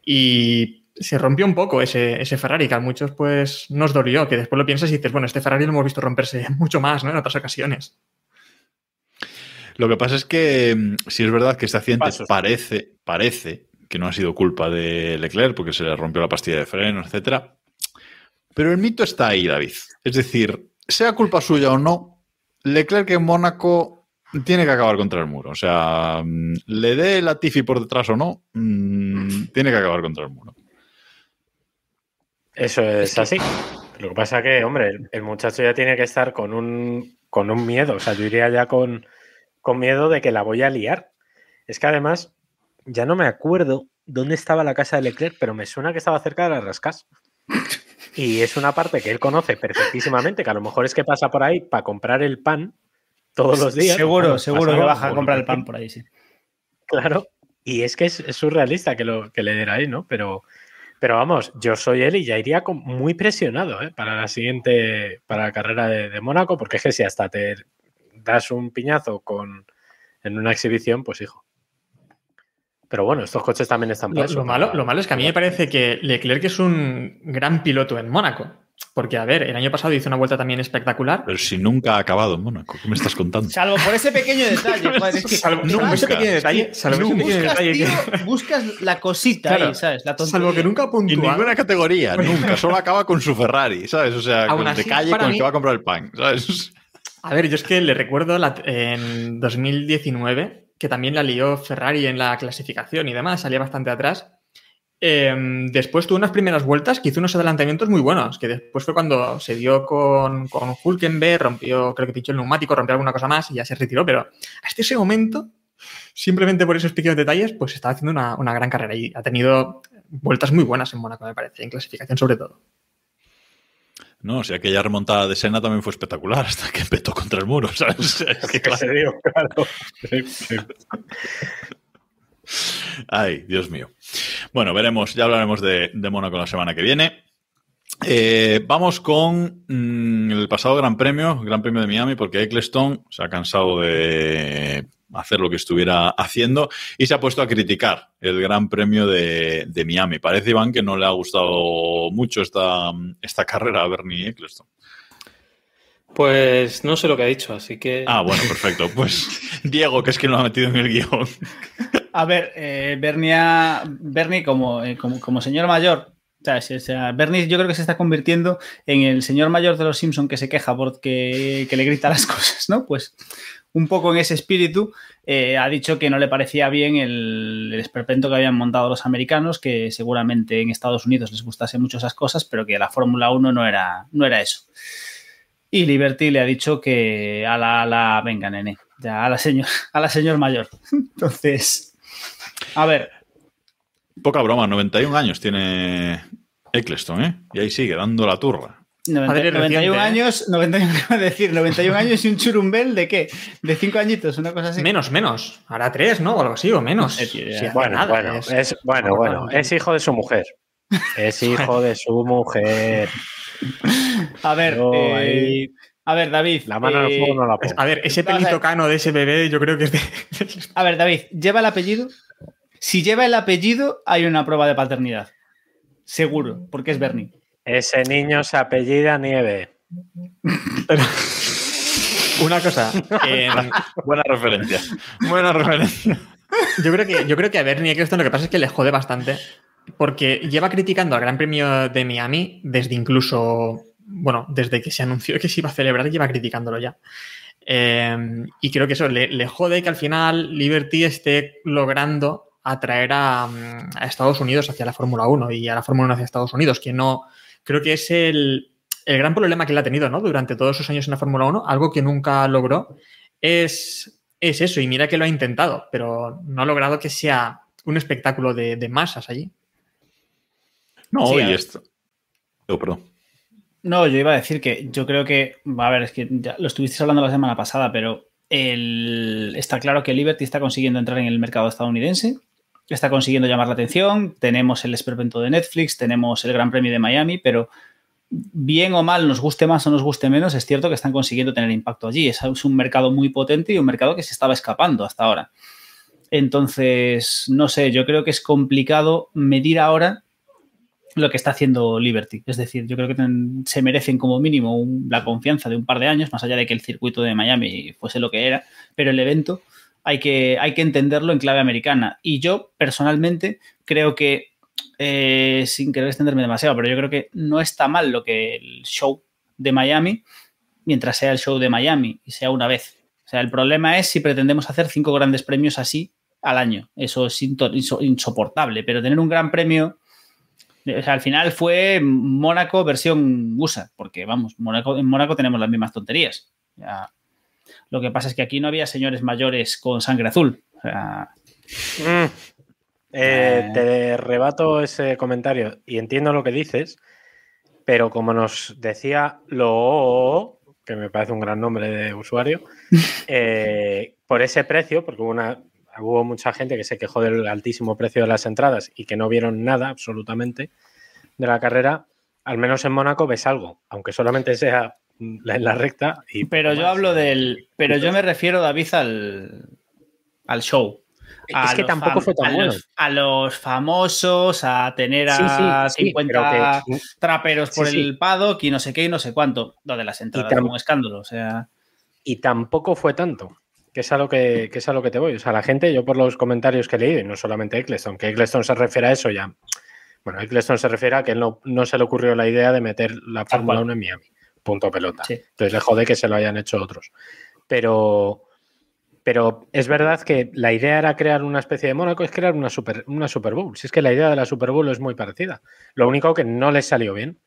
Y se rompió un poco ese, ese Ferrari, que a muchos pues nos dolió, que después lo piensas y dices, bueno, este Ferrari lo hemos visto romperse [LAUGHS] mucho más, ¿no? En otras ocasiones. Lo que pasa es que mm, si es verdad que este accidente Pasos. parece, parece que no ha sido culpa de Leclerc porque se le rompió la pastilla de frenos, etcétera. Pero el mito está ahí, David. Es decir, sea culpa suya o no, Leclerc en Mónaco tiene que acabar contra el muro. O sea, mm, le dé la Tifi por detrás o no, mm, tiene que acabar contra el muro. Eso es así. Lo que pasa que, hombre, el, el muchacho ya tiene que estar con un, con un miedo. O sea, yo iría ya con, con miedo de que la voy a liar. Es que además, ya no me acuerdo dónde estaba la casa de Leclerc, pero me suena que estaba cerca de las rascas. Y es una parte que él conoce perfectísimamente, que a lo mejor es que pasa por ahí para comprar el pan todos los días. Seguro, Bueno, seguro que baja a comprar el pan por ahí, sí. Claro. Y es que es, es surrealista que, lo, que le diera ahí, ¿no? Pero, pero vamos, yo soy él y ya iría con- muy presionado ¿eh? para la siguiente, para la carrera de, de Mónaco, porque es que si hasta te das un piñazo con, en una exhibición, pues hijo. Pero bueno, estos coches también están Lo, lo malo, lo malo es que a mí me parece que Leclerc es un gran piloto en Mónaco. Porque, a ver, el año pasado hizo una vuelta también espectacular. Pero si nunca ha acabado en Mónaco, ¿qué me estás contando? Salvo por ese pequeño [LAUGHS] detalle. joder, es que- Salvo, salvo ese que- pequeño detalle, salvo ese pequeño buscas, detalle que- buscas la cosita Claro. ahí, ¿sabes? La. Salvo que nunca ha En ninguna categoría, nunca. Solo acaba con su Ferrari, ¿sabes? O sea, Aún con el de calle con el mí- que va a comprar el pan, ¿sabes? A ver, yo es que le recuerdo la- en 2019 que también la lió Ferrari en la clasificación y demás, salía bastante atrás. Eh, después tuvo unas primeras vueltas que hizo unos adelantamientos muy buenos, que después fue cuando se dio con, con Hulkenberg, rompió, creo que pinchó el neumático, rompió alguna cosa más y ya se retiró, pero hasta ese momento, simplemente por esos pequeños detalles, pues estaba haciendo una, una gran carrera y ha tenido vueltas muy buenas en Mónaco, me parece, en clasificación sobre todo. No, o sea, aquella remontada de Sena también fue espectacular hasta que petó contra el muro, ¿sabes? [LAUGHS] Es que, que se claro. dio, claro. [LAUGHS] Ay, Dios mío. Bueno, veremos, ya hablaremos de, de Mónaco la semana que viene. Eh, vamos con mm, el pasado Gran Premio, Gran Premio de Miami, porque Eccleston se ha cansado de hacer lo que estuviera haciendo y se ha puesto a criticar el Gran Premio de, de Miami. Parece, Iván, que no le ha gustado mucho esta, esta carrera a Bernie Eccleston. Pues no sé lo que ha dicho, así que. Ah, bueno, perfecto. Pues [LAUGHS] Diego, que es quien lo ha metido en el guion. A ver, eh, Bernie como, eh, como, como señor mayor, o sea, Bernie yo creo que se está convirtiendo en el señor mayor de los Simpson que se queja porque que le grita las [LAUGHS] cosas, ¿no? Pues un poco en ese espíritu eh, ha dicho que no le parecía bien el, el esperpento que habían montado los americanos, que seguramente en Estados Unidos les gustase mucho esas cosas, pero que la Fórmula 1 no era, no era eso. Y Liberty le ha dicho que a la, a venga, nene, ya a la señor, a la señor mayor. [LAUGHS] Entonces, a ver, Poca broma, 91 años tiene Eccleston, ¿eh? Y ahí sigue, dando la turra. 90 Padre 91 reciente, ¿eh? años, 91, [LAUGHS] iba a decir, 91 años y un churumbel de qué? De 5 añitos, una cosa así. Menos, menos. Hará tres, ¿no? O algo así, o menos. Bueno, nada, bueno, es- es, bueno, bueno, es hijo de su mujer. Es [LAUGHS] hijo de su mujer. A ver, eh, a ver, David. La mano en el eh, fuego no la pongo. A ver, ese pelito cano de ese bebé, yo creo que es de. A ver, David, ¿lleva el apellido? Si lleva el apellido, hay una prueba de paternidad. Seguro, porque es Bernie. Ese niño se apellida Nieve. [LAUGHS] Una cosa. eh, Buena referencia. Buena referencia. yo, creo que, yo creo que a Bernie Eccleston lo que pasa es que le jode bastante. Porque lleva criticando al Gran Premio de Miami desde incluso. Bueno, desde que se anunció que se iba a celebrar, lleva criticándolo ya. Eh, y creo que eso le, le jode que al final Liberty esté logrando atraer a, mm, a Estados Unidos hacia la Fórmula 1 y a la Fórmula 1 hacia Estados Unidos, que no. Creo que es el, el gran problema que él ha tenido ¿no? durante todos sus años en la Fórmula 1, algo que nunca logró, es, es eso. Y mira que lo ha intentado, pero no ha logrado que sea un espectáculo de, de masas allí. No, Sí, y esto. Oh, perdón. No, yo iba a decir que yo creo que, a ver, es que ya lo estuvisteis hablando la semana pasada, pero el- está claro que Liberty está consiguiendo entrar en el mercado estadounidense, está consiguiendo llamar la atención, tenemos el esperpento de Netflix, tenemos el Gran Premio de Miami, pero bien o mal, nos guste más o nos guste menos, es cierto que están consiguiendo tener impacto allí. Es, un mercado muy potente y un mercado que se estaba escapando hasta ahora. Entonces, no sé, yo creo que es complicado medir ahora lo que está haciendo Liberty. Es decir, yo creo que se merecen como mínimo la confianza de un par de años, más allá de que el circuito de Miami fuese lo que era, pero el evento hay que, hay que entenderlo en clave americana. Y yo, personalmente, creo que, eh, sin querer extenderme demasiado, pero yo creo que no está mal lo que el show de Miami, mientras sea el show de Miami y sea una vez. O sea, el problema es si pretendemos hacer cinco grandes premios así al año. Eso es insoportable, pero tener un gran premio o sea, al final fue Mónaco versión USA, porque vamos, en Mónaco tenemos las mismas tonterías. Ya, lo que pasa es que aquí no había señores mayores con sangre azul. O sea, Mm. Eh, te rebato ese comentario y entiendo lo que dices, pero como nos decía lo que me parece un gran nombre de usuario, [LAUGHS] eh, por ese precio, porque hubo, una, hubo mucha gente que se quejó del altísimo precio de las entradas y que no vieron nada absolutamente de la carrera, al menos en Mónaco ves algo, aunque solamente sea la- en la recta. Y pero yo más. hablo del. Pero yo me refiero, David, al, al show. Es que tampoco fue tan a bueno. Los, a los famosos, a tener a Sí, sí, sí, 50 pero que- traperos por el paddock y no sé qué y no sé cuánto. Lo de las entradas un escándalo. O sea. y tampoco fue tanto. Que es, a lo que, que es a lo que te voy. O sea, la gente, yo por los comentarios que he leído, y no solamente Eccleston, que Eccleston se refiere a eso ya. Bueno, Eccleston se refiere a que él no, no se le ocurrió la idea de meter la Fórmula cual. 1 en Miami. Punto pelota. Sí. Entonces le jode que se lo hayan hecho otros. Pero, pero es verdad que la idea era crear una especie de Mónaco, es crear una Super, una Super Bowl. Si es que la idea de la Super Bowl es muy parecida. Lo único que no les salió bien.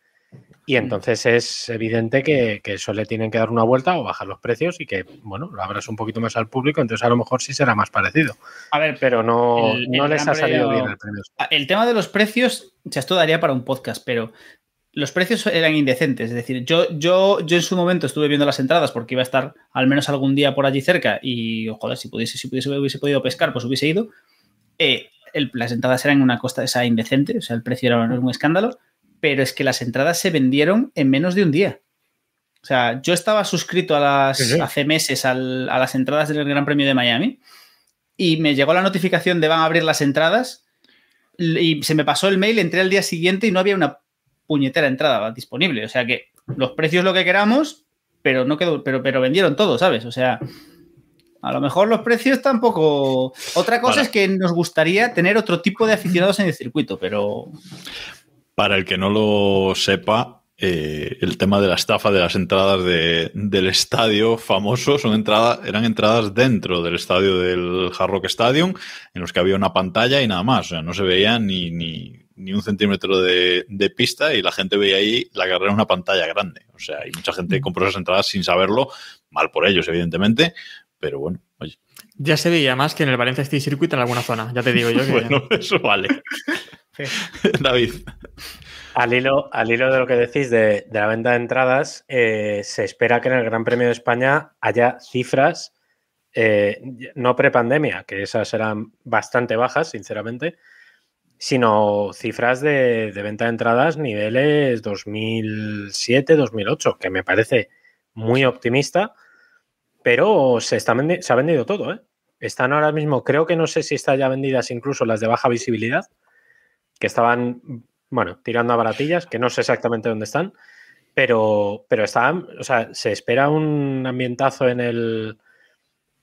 Y entonces es evidente que, que eso le tienen que dar una vuelta o bajar los precios y que, bueno, lo abras un poquito más al público, entonces a lo mejor sí será más parecido. A ver, Pero no, El- no el les ha salido Premio- bien el premio. El tema de los precios, esto daría para un podcast, pero los precios eran indecentes. Es decir, yo, yo, yo en su momento estuve viendo las entradas porque iba a estar al menos algún día por allí cerca y, joder, si pudiese, si pudiese, hubiese podido pescar, pues hubiese ido. Eh, el- las entradas eran una costa esa indecente, o sea, el precio era un escándalo, pero es que las entradas se vendieron en menos de un día. O sea, yo estaba suscrito a las, Sí, sí. hace meses al- a las entradas del Gran Premio de Miami y me llegó la notificación de van a abrir las entradas y se me pasó el mail, entré al día siguiente y no había una puñetera entrada disponible. O sea que los precios lo que queramos, pero no quedó, pero, pero vendieron todo, ¿sabes? O sea, a lo mejor los precios tampoco. Otra cosa Para. es que nos gustaría tener otro tipo de aficionados en el circuito, pero Para el que no lo sepa, eh, el tema de la estafa de las entradas de- del estadio famoso son entradas, eran entradas dentro del estadio del Hard Rock Stadium, en los que había una pantalla y nada más. O sea, no se veía ni, ni, ni un centímetro de, de pista y la gente veía ahí la carrera en una pantalla grande. O sea, y mucha gente compró esas entradas sin saberlo, mal por ellos, evidentemente, pero bueno, oye, Ya se veía más que en el Valencia City Circuit en alguna zona, ya te digo yo. Que... [LAUGHS] bueno, eso vale. [LAUGHS] David. Al hilo, al hilo de lo que decís de, de la venta de entradas, eh, se espera que en el Gran Premio de España haya cifras, eh, no prepandemia, que esas serán bastante bajas, sinceramente, sino cifras de, de venta de entradas niveles 2007-2008, que me parece muy optimista, pero se, está se ha vendido todo. ¿eh? Están ahora mismo, creo que no sé si están ya vendidas incluso las de baja visibilidad, que estaban, bueno, tirando a baratillas, que no sé exactamente dónde están, pero, pero están, o sea, se espera un ambientazo en el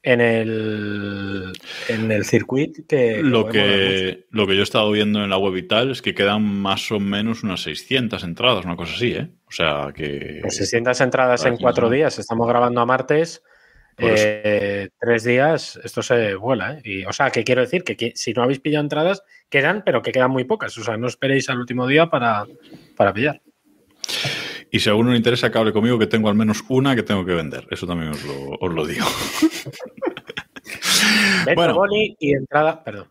en el en el circuito que Lo que, lo que yo he estado viendo en la web y tal es que quedan más o menos unas 600 entradas, una cosa así, ¿eh? O sea que... Pues 600 entradas en cuatro ¿no? días, estamos grabando a martes, eh, tres días, esto se vuela, ¿eh? Y, o sea, que quiero decir que, que si no habéis pillado entradas, quedan, pero que quedan muy pocas, o sea, no esperéis al último día para, para pillar. Y si a alguno le interesa que hable conmigo, que tengo al menos una que tengo que vender. Eso también os lo, os lo digo. [LAUGHS] Beto Bueno. Boni y entrada, perdón.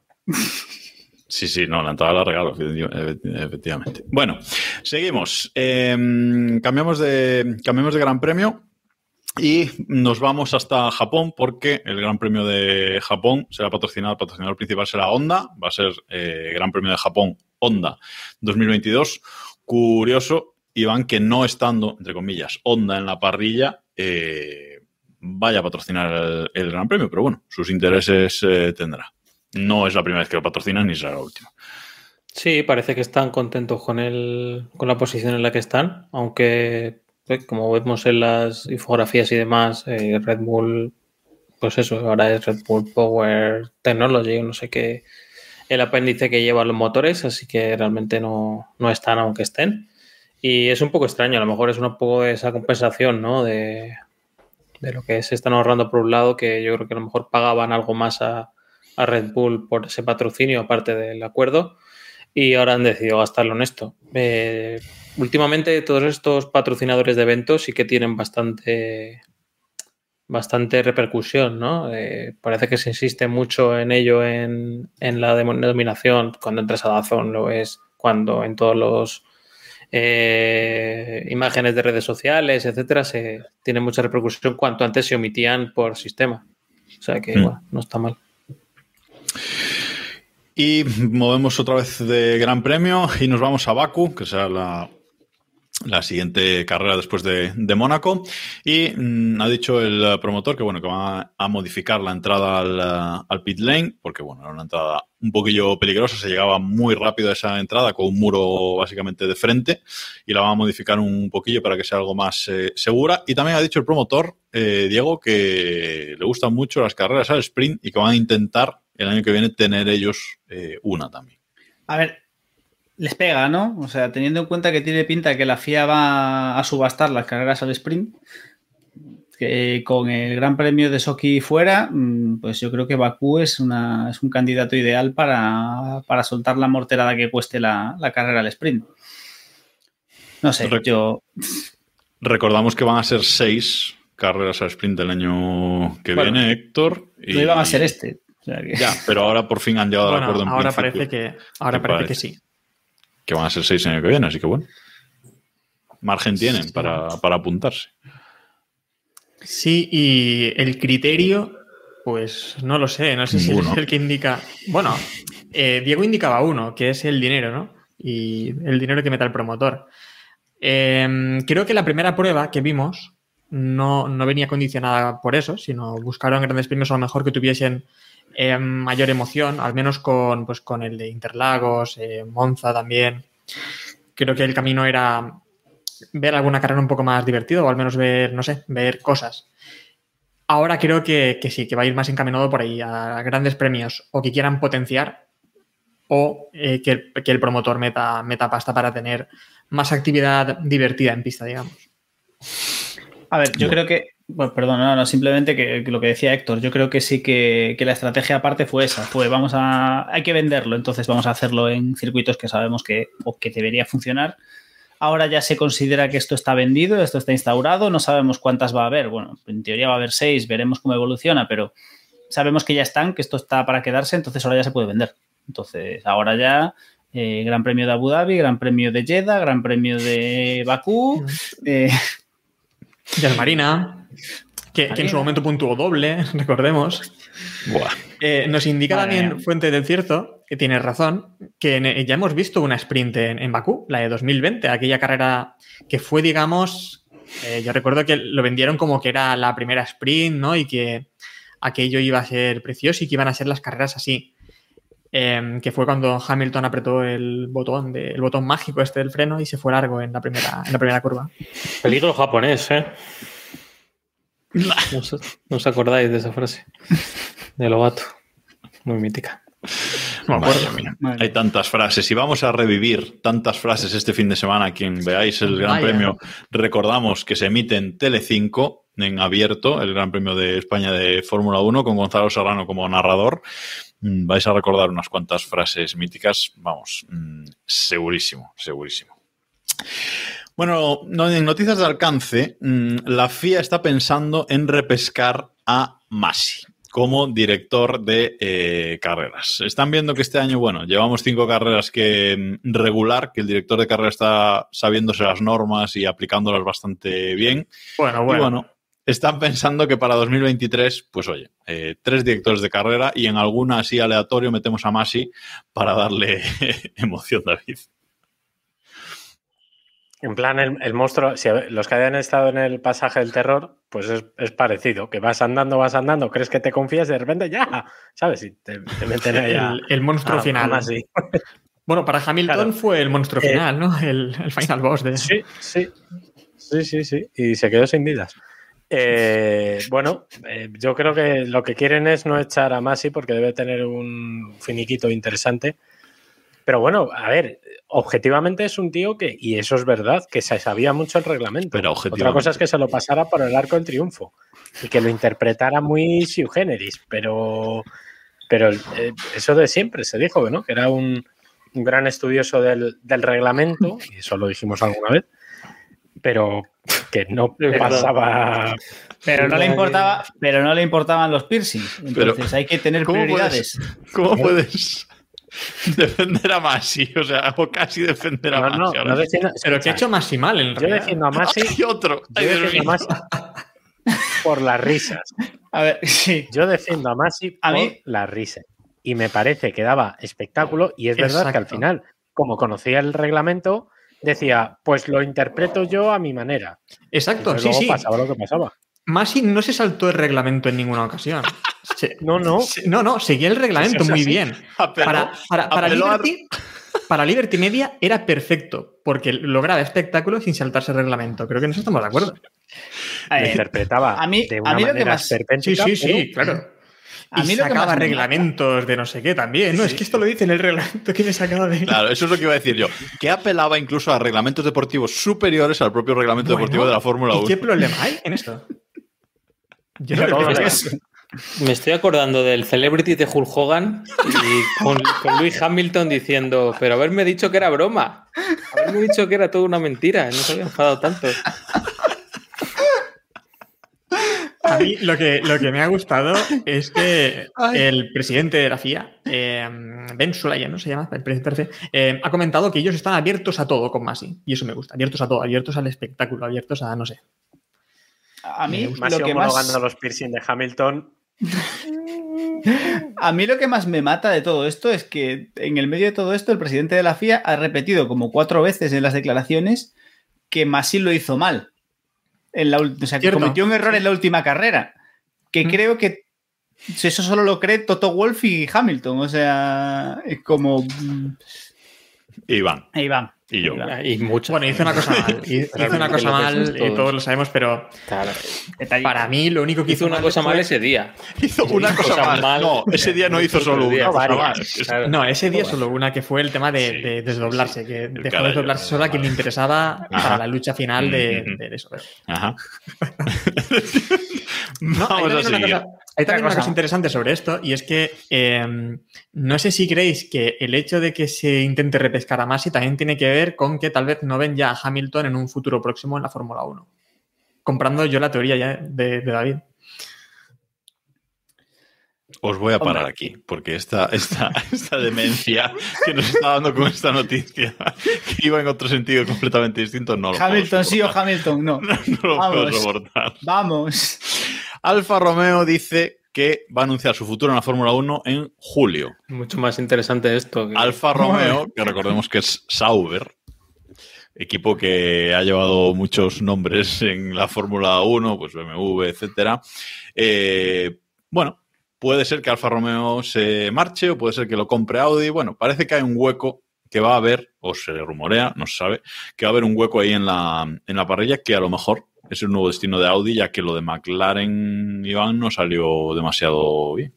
Sí, sí, no, la entrada la regalo, efecti- efectivamente. Bueno, seguimos. Eh, cambiamos, de, cambiamos de Gran Premio y nos vamos hasta Japón porque el Gran Premio de Japón será patrocinado, el patrocinador principal será Honda, va a ser eh, Gran Premio de Japón Honda 2022. Curioso, Iván, que no estando, entre comillas, Honda en la parrilla, eh, vaya a patrocinar el, Gran Premio, pero bueno, sus intereses eh, tendrá. No es la primera vez que lo patrocinan ni será la última. Sí, parece que están contentos con, el, con la posición en la que están, aunque eh, como vemos en las infografías y demás, Red Bull, pues eso, ahora es Red Bull Power Technology, no sé qué, el apéndice que lleva los motores, así que realmente no, no están aunque estén. Y es un poco extraño, a lo mejor es un poco esa compensación, ¿no? De, de lo que se están ahorrando por un lado, que yo creo que a lo mejor pagaban algo más a, a Red Bull por ese patrocinio, aparte del acuerdo, y ahora han decidido gastarlo en esto. Eh, últimamente todos estos patrocinadores de eventos sí que tienen bastante bastante repercusión, ¿no? Eh, parece que se insiste mucho en ello en, en la denominación, cuando entras a Dazón lo es, cuando en todos los eh, imágenes de redes sociales, etcétera, se tiene mucha repercusión cuanto antes se omitían por sistema. O sea que, Mm. bueno, no está mal. Y movemos otra vez de Gran Premio y nos vamos a Baku, que será la, la siguiente carrera después de, de Mónaco. Y mm, ha dicho el promotor que bueno, que va a modificar la entrada al, al pit lane, porque bueno, era una entrada un poquillo peligrosa, se llegaba muy rápido a esa entrada con un muro básicamente de frente y la va a modificar un poquillo para que sea algo más eh, segura. Y también ha dicho el promotor, eh, Diego, que le gustan mucho las carreras al sprint y que van a intentar el año que viene tener ellos eh, una también. A ver, les pega, ¿no? O sea, teniendo en cuenta que tiene pinta que la FIA va a subastar las carreras al sprint, que con el Gran Premio de Sochi fuera, mm, pues yo creo que Bakú es, una, es un candidato ideal para, para soltar la morterada que cueste la, la carrera al sprint. No sé, yo. Recordamos que van a ser seis carreras al sprint el año que Bueno, viene, Héctor. y- No iban a ser este. O sea que- Ya, pero ahora por fin han llegado al Bueno, acuerdo en ahora principio, parece que, ahora ¿Qué parece que sí. que van a ser seis el año que viene, así que bueno. Margen tienen para, para apuntarse. Sí, y el criterio, pues no lo sé, no sé si es el que indica. Bueno, Eh, Diego indicaba uno, que es el dinero, ¿no? Y el dinero que mete el promotor. Eh, creo que la primera prueba que vimos no, no, venía condicionada por eso, sino buscaron grandes premios a lo mejor que tuviesen eh, mayor emoción, al menos con, pues, con el de Interlagos, eh, Monza también. Creo que el camino era ver alguna carrera un poco más divertida o al menos ver, no sé, ver cosas. Ahora creo que, que, sí, que va a ir más encaminado por ahí a grandes premios o que quieran potenciar o eh, que, el, que, el, promotor meta, meta pasta para tener más actividad divertida en pista, digamos. A ver, yo creo que, bueno, perdón, no, no simplemente que, que, lo que decía Héctor, yo creo que sí que, que, la estrategia aparte fue esa, fue vamos a, hay que venderlo, entonces vamos a hacerlo en circuitos que sabemos que, o que debería funcionar. Ahora ya se considera que esto está vendido, esto está instaurado, no sabemos cuántas va a haber, bueno, en teoría va a haber seis, veremos cómo evoluciona, pero sabemos que ya están, que esto está para quedarse, entonces ahora ya se puede vender. Entonces, ahora ya eh, Gran Premio de Abu Dhabi, Gran Premio de Jeddah, Gran Premio de Bakú, [LAUGHS] eh, de Marina, que, que, en su momento puntuó doble, [LAUGHS] recordemos. Eh, nos indica también Fuente del Cierto, que tiene razón, que ya hemos visto una sprint en, en, Bakú, la de 2020, aquella carrera que fue, digamos, eh, yo recuerdo que lo vendieron como que era la primera sprint, ¿no? Y que aquello iba a ser precioso y que iban a ser las carreras así. Eh, que fue cuando Hamilton apretó el botón, de, el botón mágico este del freno y se fue largo en la primera, en la primera curva. Peligro japonés, ¿eh? [LAUGHS] No os, no os acordáis de esa frase. De Lobato. Muy mítica. No. Hay tantas frases y vamos a revivir tantas frases este fin de semana. Quien veáis el Gran Vaya. Premio, recordamos que se emite en Telecinco en abierto, el Gran Premio de España de Fórmula 1 con Gonzalo Serrano como narrador. Mm, vais a recordar unas cuantas frases míticas, vamos, mmm, segurísimo, segurísimo. Bueno, en noticias de alcance, mmm, la FIA está pensando en repescar a Masi como director de eh, carreras. Están viendo que este año, bueno, llevamos cinco carreras que mm, regular, que el director de carrera está sabiéndose las normas y aplicándolas bastante bien. Bueno, bueno. Y bueno están pensando que para 2023, pues oye, eh, tres directores de carrera y en alguna así aleatorio metemos a Masi para darle [LAUGHS] emoción, David. En plan, el, el monstruo, si los que hayan estado en el pasaje del terror, pues es, es, parecido, que vas andando, vas andando, crees que te confías y de repente ya, ¿sabes? Y te, te meten ahí a, el, el, monstruo a, final. A. [LAUGHS] Bueno, para Hamilton claro. fue el monstruo eh, final, ¿no? El, el final boss de... Sí, sí, sí, sí, sí, y se quedó sin vidas. Eh, bueno, eh, yo creo que lo que quieren es no echar a Masi porque debe tener un finiquito interesante. Pero bueno, a ver, objetivamente es un tío que, y eso es verdad, que se sabía mucho el reglamento. Pero Otra cosa es que se lo pasara por el arco del triunfo y que lo interpretara muy sui generis, pero, pero eh, eso de siempre se dijo, ¿no? Que era un, un gran estudioso del, del reglamento, y eso lo dijimos alguna vez, pero que no [LAUGHS] pasaba. Pero no le importaba, pero no le importaban los piercings. Entonces pero, hay que tener ¿cómo prioridades. Puedes, ¿Cómo puedes [LAUGHS] defender a Masi? O sea, o casi defender a no, Masi. No, no defiendo, pero que ha hecho Masi mal en Yo defiendo a Masi. [LAUGHS] Hay otro. Yo defiendo a Masi por las risas. [LAUGHS] A ver, sí. Yo defiendo a Masi a por mí las risas. Y me parece que daba espectáculo. Y es verdad Exacto. que al final, como conocía el reglamento, decía, pues lo interpreto yo a mi manera. Exacto, sí, sí. pasaba lo que pasaba. Masi no se saltó el reglamento en ninguna ocasión. [LAUGHS] Se, no, no. Se, no, no, seguía el reglamento muy así. bien. [LAUGHS] Apeló, para, para, para, Liberty, a... para, Liberty, Media era perfecto, porque lograba espectáculo sin saltarse el reglamento. Creo que en eso estamos de acuerdo. Lo interpretaba a mí, de una a mí manera lo que más... Sí, sí, sí, claro. Y a mí sacaba lo que reglamentos de no sé qué también. No, sí. es que esto lo dice en el reglamento que me sacaba de. Claro, eso es lo que iba a decir yo. Que apelaba incluso a reglamentos deportivos superiores al propio reglamento bueno, deportivo de la Fórmula 1. ¿Y qué problema hay en esto? [LAUGHS] Yo no lo me estoy acordando del Celebrity de Hulk Hogan y con, con Luis Hamilton diciendo, pero haberme dicho que era broma, haberme dicho que era toda una mentira, no se había enfadado tanto. A mí lo que, lo que me ha gustado es que Ay. el presidente de la FIA, eh, Ben Sulayem, ¿no se llama? El presidente eh, ha comentado que ellos están abiertos a todo con Masi. Y eso me gusta. Abiertos a todo, abiertos al espectáculo, abiertos a, no sé. A mí lo que más... los piercing de Hamilton. [LAUGHS] A mí lo que más me mata de todo esto es que en el medio de todo esto el presidente de la FIA ha repetido como cuatro veces en las declaraciones que Masi lo hizo mal. En la, o sea, que cometió un error en la última carrera. Que Mm. creo que eso solo lo cree Toto Wolf y Hamilton. O sea, es como... mm, Iván van. Y yo. Y muchas. Bueno, hizo una cosa mal. Hizo una cosa mal y todos. lo sabemos, pero Claro. para mí lo único que Hizo una cosa fue- mal ese día. Hizo una cosa Cosa mal. mal. No, ese día no hizo solo una. Claro. No, ese día solo una que fue el tema de, Sí, de desdoblarse, que dejó de desdoblarse solo a quien le interesaba Ajá. para la lucha final de, de eso. Ajá. [LAUGHS] No, Vamos a una seguir. cosa, hay también una cosa. cosa interesante sobre esto, y es que eh, no sé si creéis que el hecho de que se intente repescar a Masi también tiene que ver con que tal vez no ven ya a Hamilton en un futuro próximo en la Fórmula 1. Comprando yo la teoría ya de, de David. Os voy a parar Hombre. aquí, porque esta, esta, [LAUGHS] esta demencia que nos está dando con esta noticia, que iba en otro sentido completamente distinto, no lo puedo Hamilton sí o. Hamilton no. [LAUGHS] No lo puedo Vamos. soportar. Vamos. Alfa Romeo dice que va a anunciar su futuro en la Fórmula 1 en julio. Mucho más interesante esto. que- Alfa Romeo, que recordemos que es Sauber, equipo que ha llevado muchos nombres en la Fórmula 1, pues BMW, etcétera. Eh, bueno, puede ser que Alfa Romeo se marche o puede ser que lo compre Audi. Bueno, parece que hay un hueco que va a haber, o se rumorea, no se sabe, que va a haber un hueco ahí en la, en la parrilla que a lo mejor es el nuevo destino de Audi, ya que lo de McLaren Iván no salió demasiado bien.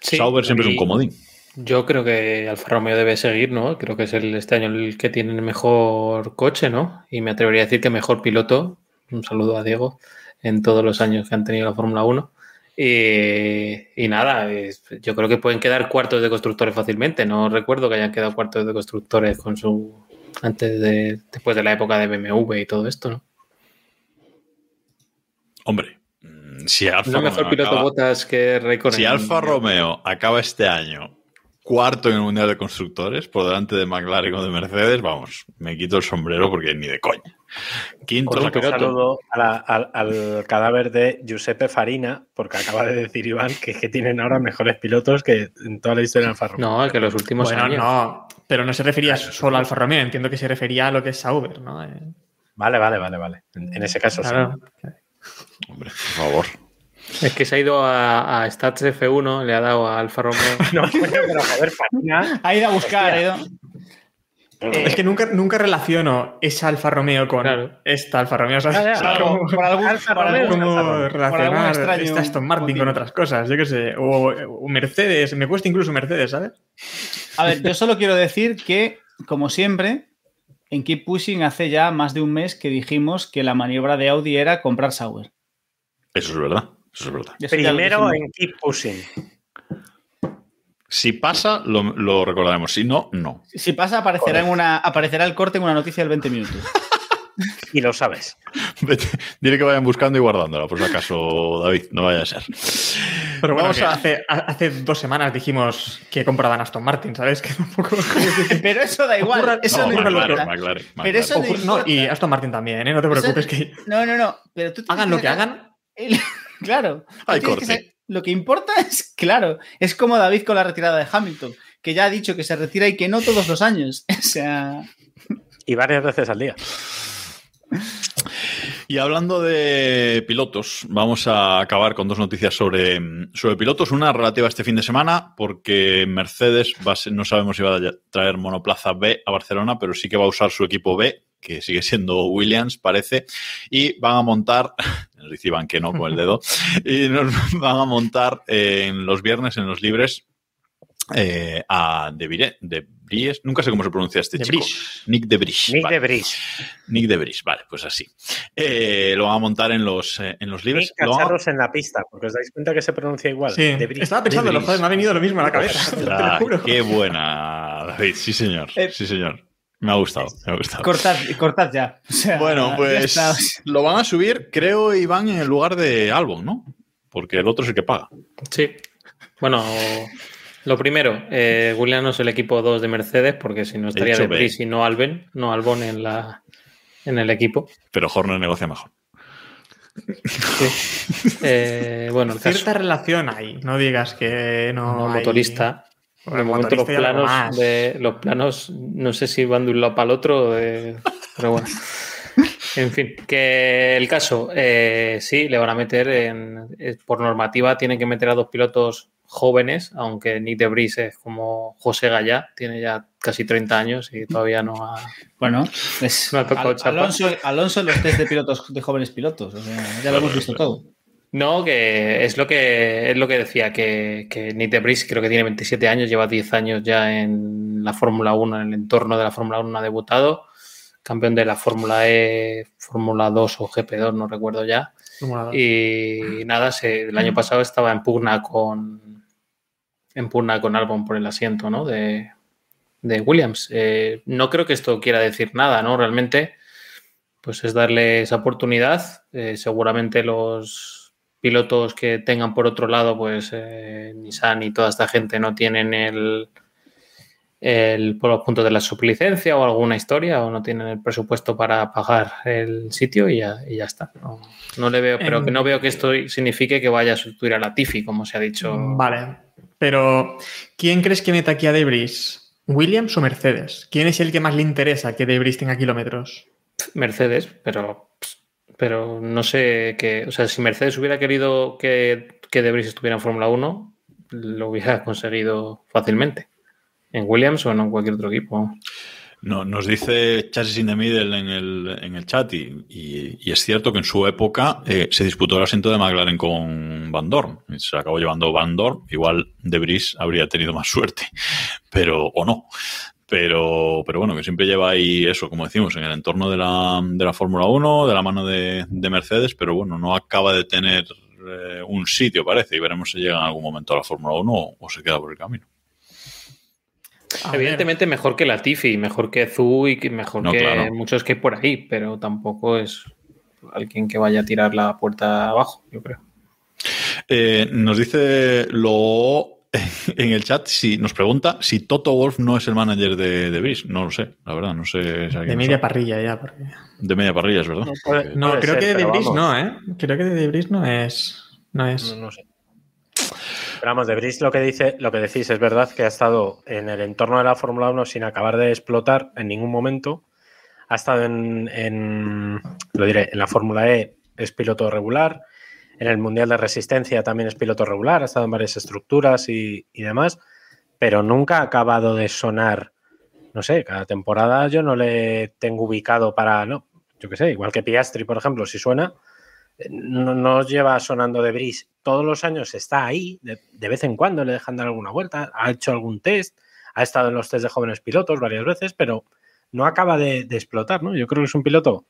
Sí, Sauber siempre es un comodín. Yo creo que Alfa Romeo debe seguir, ¿no? Creo que es el, este año el que tiene el mejor coche, ¿no? Y me atrevería a decir que mejor piloto. Un saludo a Diego en todos los años que han tenido la Fórmula 1. Y, y nada, yo creo que pueden quedar cuartos de constructores fácilmente. No recuerdo que hayan quedado cuartos de constructores con su antes de después de la época de BMW y todo esto, ¿no? Hombre, mm, si Alfa No mejor Romeo piloto acaba- Botas que Raikkonen. Si Alfa Romeo acaba este año cuarto en el Mundial de Constructores por delante de McLaren o de Mercedes, vamos, me quito el sombrero porque ni de coña. Quinto un saludo a la- al, al cadáver de Giuseppe Farina, porque acaba de decir Iván que, que tienen ahora mejores pilotos que en toda la historia del Alfa Romeo. No, que los últimos Bueno, años. no, pero no se refería solo a Alfa Romeo, entiendo que se refería a lo que es Sauber, ¿no? Eh, Vale, vale, vale, vale. En, en ese caso claro. sí. Hombre, por favor. Es que se ha ido a, a Stats F1, le ha dado a Alfa Romeo. [LAUGHS] No, coño, pero joder, Farina. Ha ido a buscar, ha ido- Es que nunca, nunca relaciono esa Alfa Romeo con Claro. esta Alfa Romeo. ya, O sea, Claro, como- por algún, Alfa por Romeo, como Alfa Romeo. relacionar Por algún esta Aston Martin motivo. con otras cosas, yo qué sé. O, o Mercedes, me cuesta incluso Mercedes, ¿sabes? A ver, yo solo quiero decir que, como siempre, en Keep Pushing hace ya más de un mes que dijimos que la maniobra de Audi era comprar Sauber. Eso es verdad. Eso es verdad. Primero en Keep Pushing. Si pasa, lo, lo recordaremos. Si no, no. Si pasa, aparecerá, en una, aparecerá el corte en una noticia del 20 minutos. [LAUGHS] Y lo sabes. Vete, dile que vayan buscando y guardándola, por si acaso, David, no vaya a ser. Pero bueno, a- hace, ha- hace dos semanas dijimos que compraban Aston Martin, ¿sabes? [LAUGHS] Que tampoco. [LAUGHS] Pero eso da igual. Ocurra- Eso No, no, importa. McLaren, McLaren, Pero eso no, y Aston Martin también, ¿eh? No te preocupes, que No, no, no. Pero tú hagan lo que hagan. El- [LAUGHS] Claro. que Lo que importa [LAUGHS] es, claro, es como David con la retirada de Hamilton, que ya ha dicho que se retira y que no todos los años. [LAUGHS] O sea, Y varias veces al día. Y hablando de pilotos, vamos a acabar con dos noticias sobre, sobre pilotos. Una relativa a este fin de semana, porque Mercedes va a ser- no sabemos si va a traer monoplaza B a Barcelona, pero sí que va a usar su equipo B, que sigue siendo Williams, parece, y van a montar, [LAUGHS] Iván que no con el dedo, [LAUGHS] y nos van a montar eh, en los viernes, en los libres, eh, a De, Vire- de Vries, nunca sé cómo se pronuncia este De chico. Nick De Vries. Nick vale. de Bris. Nick de Bris, vale, pues así. Eh, lo van a montar en los, eh, en los libres. Nick Lo a- cacharros en la pista, porque os dais cuenta que se pronuncia igual. Sí, De Bris. estaba pensando, De lo Bris. joder, me ha venido lo mismo a la cabeza. te lo juro. qué buena, David. Sí, señor. Eh, Sí, señor. Me ha gustado, me ha gustado. cortad, cortad ya. O sea, Bueno, pues lo van a subir, creo, Iván, en el lugar de Albon, ¿no? Porque el otro es el que paga. Sí. Bueno, lo primero, eh, Williams no es el equipo 2 de Mercedes, porque si no estaría de B. Vries y no Alben, no Albon en, la, en el equipo. Pero Horner negocia mejor. Eh, bueno, el caso- Cierta relación hay, no digas que no. No, hay- motorista. Bueno, de momento los planos, de, los planos no sé si van de un lado para el otro, pero bueno. En fin, que el caso, eh, sí, le van a meter en, eh, por normativa, tienen que meter a dos pilotos jóvenes, aunque Nick de Vries es como José Gallá, tiene ya casi 30 años y todavía no ha... Bueno, es No ha tocado Al- chapa. Alonso, Alonso en los test de pilotos de jóvenes pilotos. o sea, ya lo hemos visto todo. No, que es lo que es lo que decía, que, que Nick de Vries creo que tiene 27 años, lleva 10 años ya en la Fórmula 1, en el entorno de la Fórmula 1 ha debutado, campeón de la Fórmula E, Fórmula 2 o GP2, no recuerdo ya. Y nada, se- el año pasado estaba en pugna con en pugna con Albon por el asiento, ¿no? De, de Williams. Eh, no creo que esto quiera decir nada, ¿no? Realmente, pues es darle esa oportunidad. Eh, seguramente los pilotos que tengan por otro lado, pues eh, Nissan y toda esta gente no tienen el, el por los puntos de la sublicencia o alguna historia o no tienen el presupuesto para pagar el sitio y ya, y ya está. No, no le veo, pero En- que no veo que esto signifique que vaya a sustituir a la Tifi, como se ha dicho. Vale, pero ¿quién crees que meta aquí a Debris? ¿Williams o Mercedes? ¿Quién es el que más le interesa que Debris tenga kilómetros? Mercedes, pero, pero no sé que, o sea, si Mercedes hubiera querido que, que De Vries estuviera en Fórmula 1, lo hubiera [LAUGHS] conseguido fácilmente. En Williams o en cualquier otro equipo. No, nos dice Chasis in the Middle en el, en el chat y, y- es cierto que en su época eh, se disputó el asiento de McLaren con Van Dorn. Se acabó llevando Van Dorn. Igual De Vries habría tenido más suerte, [LAUGHS] pero o no. Pero, pero bueno, que siempre lleva ahí eso, como decimos, en el entorno de la, de la Fórmula 1, de la mano de, de Mercedes, pero bueno, no acaba de tener eh, un sitio, parece, y veremos si llega en algún momento a la Fórmula 1 o, o se queda por el camino. A Evidentemente mejor que la Tifi, mejor que Zu y que mejor No, que claro. muchos que hay por ahí, pero tampoco es alguien que vaya a tirar la puerta abajo, yo creo. Eh, nos dice lo [LAUGHS] en el chat si nos pregunta si Toto Wolf no es el manager de, de Brice. No lo sé, la verdad, no sé. si de media sabe. parrilla ya. porque- De media parrilla, es verdad. puede- No, puede creo ser, que de vamos. no, ¿eh? Creo que de Debris no es. No es. No, no sé. Pero vamos, de Brice lo que dice, lo que decís es verdad que ha estado en el entorno de la Fórmula 1 sin acabar de explotar en ningún momento. Ha estado en, en- lo diré, en la Fórmula E es piloto regular. En el Mundial de Resistencia también es piloto regular, ha estado en varias estructuras y, y demás, pero nunca ha acabado de sonar. No sé, cada temporada yo no le tengo ubicado para, no, yo qué sé, igual que Piastri, por ejemplo, si suena, eh, no, no lleva sonando de Brice todos los años, está ahí, de, de vez en cuando le dejan dar alguna vuelta, ha hecho algún test, ha estado en los test de jóvenes pilotos varias veces, pero no acaba de explotar, ¿no? Yo creo que es un piloto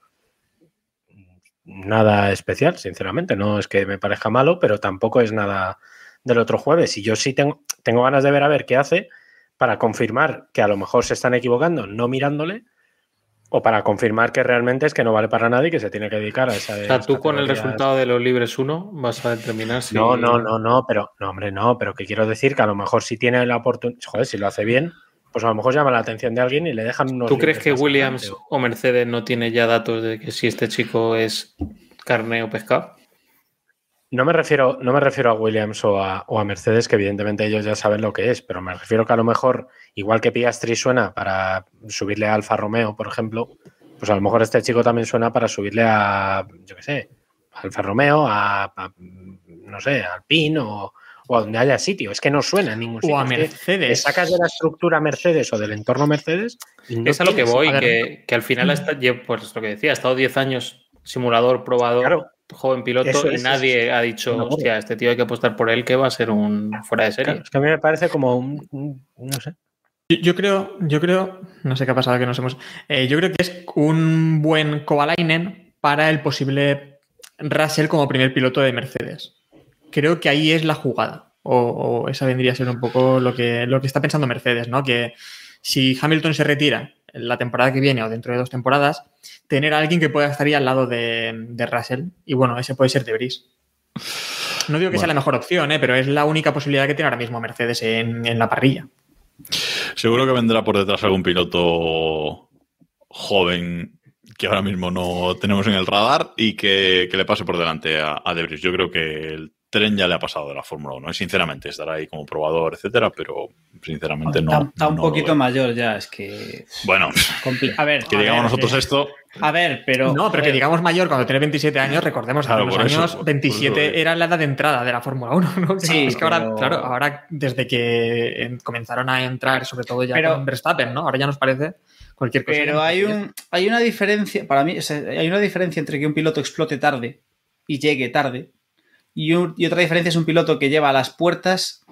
nada especial, sinceramente, no es que me parezca malo, pero tampoco es nada del otro jueves. Y yo sí tengo, tengo ganas de ver a ver qué hace para confirmar que a lo mejor se están equivocando no mirándole o para confirmar que realmente es que no vale para nada y que se tiene que dedicar a esa O sea, tú con el resultado de los libres 1 vas a determinar si. No, no, no, no, pero no, hombre, no, pero que quiero decir que a lo mejor si tiene la oportunidad, joder, si lo hace bien, pues a lo mejor llama la atención de alguien y le dejan unos. ¿Tú crees que Williams o Mercedes no tiene ya datos de que si este chico es carne o pescado? No me refiero, no me refiero a Williams o a, o a Mercedes, que evidentemente ellos ya saben lo que es, pero me refiero que a lo mejor, igual que Piastri suena para subirle a Alfa Romeo, por ejemplo, pues a lo mejor este chico también suena para subirle a, yo qué sé, a Alfa Romeo, a, a, no sé, a Alpine o, o a donde haya sitio. Es que no suena en ningún sitio. O a Es que Mercedes. te sacas de la estructura Mercedes o del entorno Mercedes. y no es a lo que voy, que, que al final, ha estado- lle- pues lo que decía, ha estado 10 años simulador, probador, Claro. joven piloto, Eso y nadie ha dicho, burla. hostia, este tío hay que apostar por él que va a ser un fuera de serie. claro, es que a mí me parece como un, un- no sé. Yo, yo creo, yo creo, no sé qué ha pasado que nos hemos. eh, yo creo que es un buen Kovalainen para el posible Russell como primer piloto de Mercedes. Creo que ahí es la jugada. O, o esa vendría a ser un poco lo que, lo que está pensando Mercedes, ¿no? Que si Hamilton se retira la temporada que viene o dentro de dos temporadas, tener a alguien que pueda estar ahí al lado de, de Russell. Y bueno, ese puede ser de Brice. No digo que sea la mejor opción, ¿eh? pero es la única posibilidad que tiene ahora mismo Mercedes en, en la parrilla. Seguro que vendrá por detrás algún piloto joven que ahora mismo no tenemos en el radar y que, que le pase por delante a, a Debris. Yo creo que el tren ya le ha pasado de la Fórmula 1. ¿eh? Sinceramente, estará ahí como probador, etcétera, pero sinceramente no. Está, está un no poquito lo veo. mayor ya, es que. Bueno, A ver, [LAUGHS] que a digamos ver, nosotros eh, esto. A ver, pero. No, pero que digamos mayor cuando tiene 27 años, recordemos, Claro, hace unos por eso, años por 27 eso. era la edad de entrada de la Fórmula 1, ¿no? [LAUGHS] Sí, es que ahora, claro, ahora desde que comenzaron a entrar, sobre todo ya Pero- con Verstappen, ¿no? Ahora ya nos parece cualquier cosa. Pero hay, un, hay una diferencia, para mí, o sea, hay una diferencia entre que un piloto explote tarde y llegue tarde, y, un- y otra diferencia es un piloto que lleva a las puertas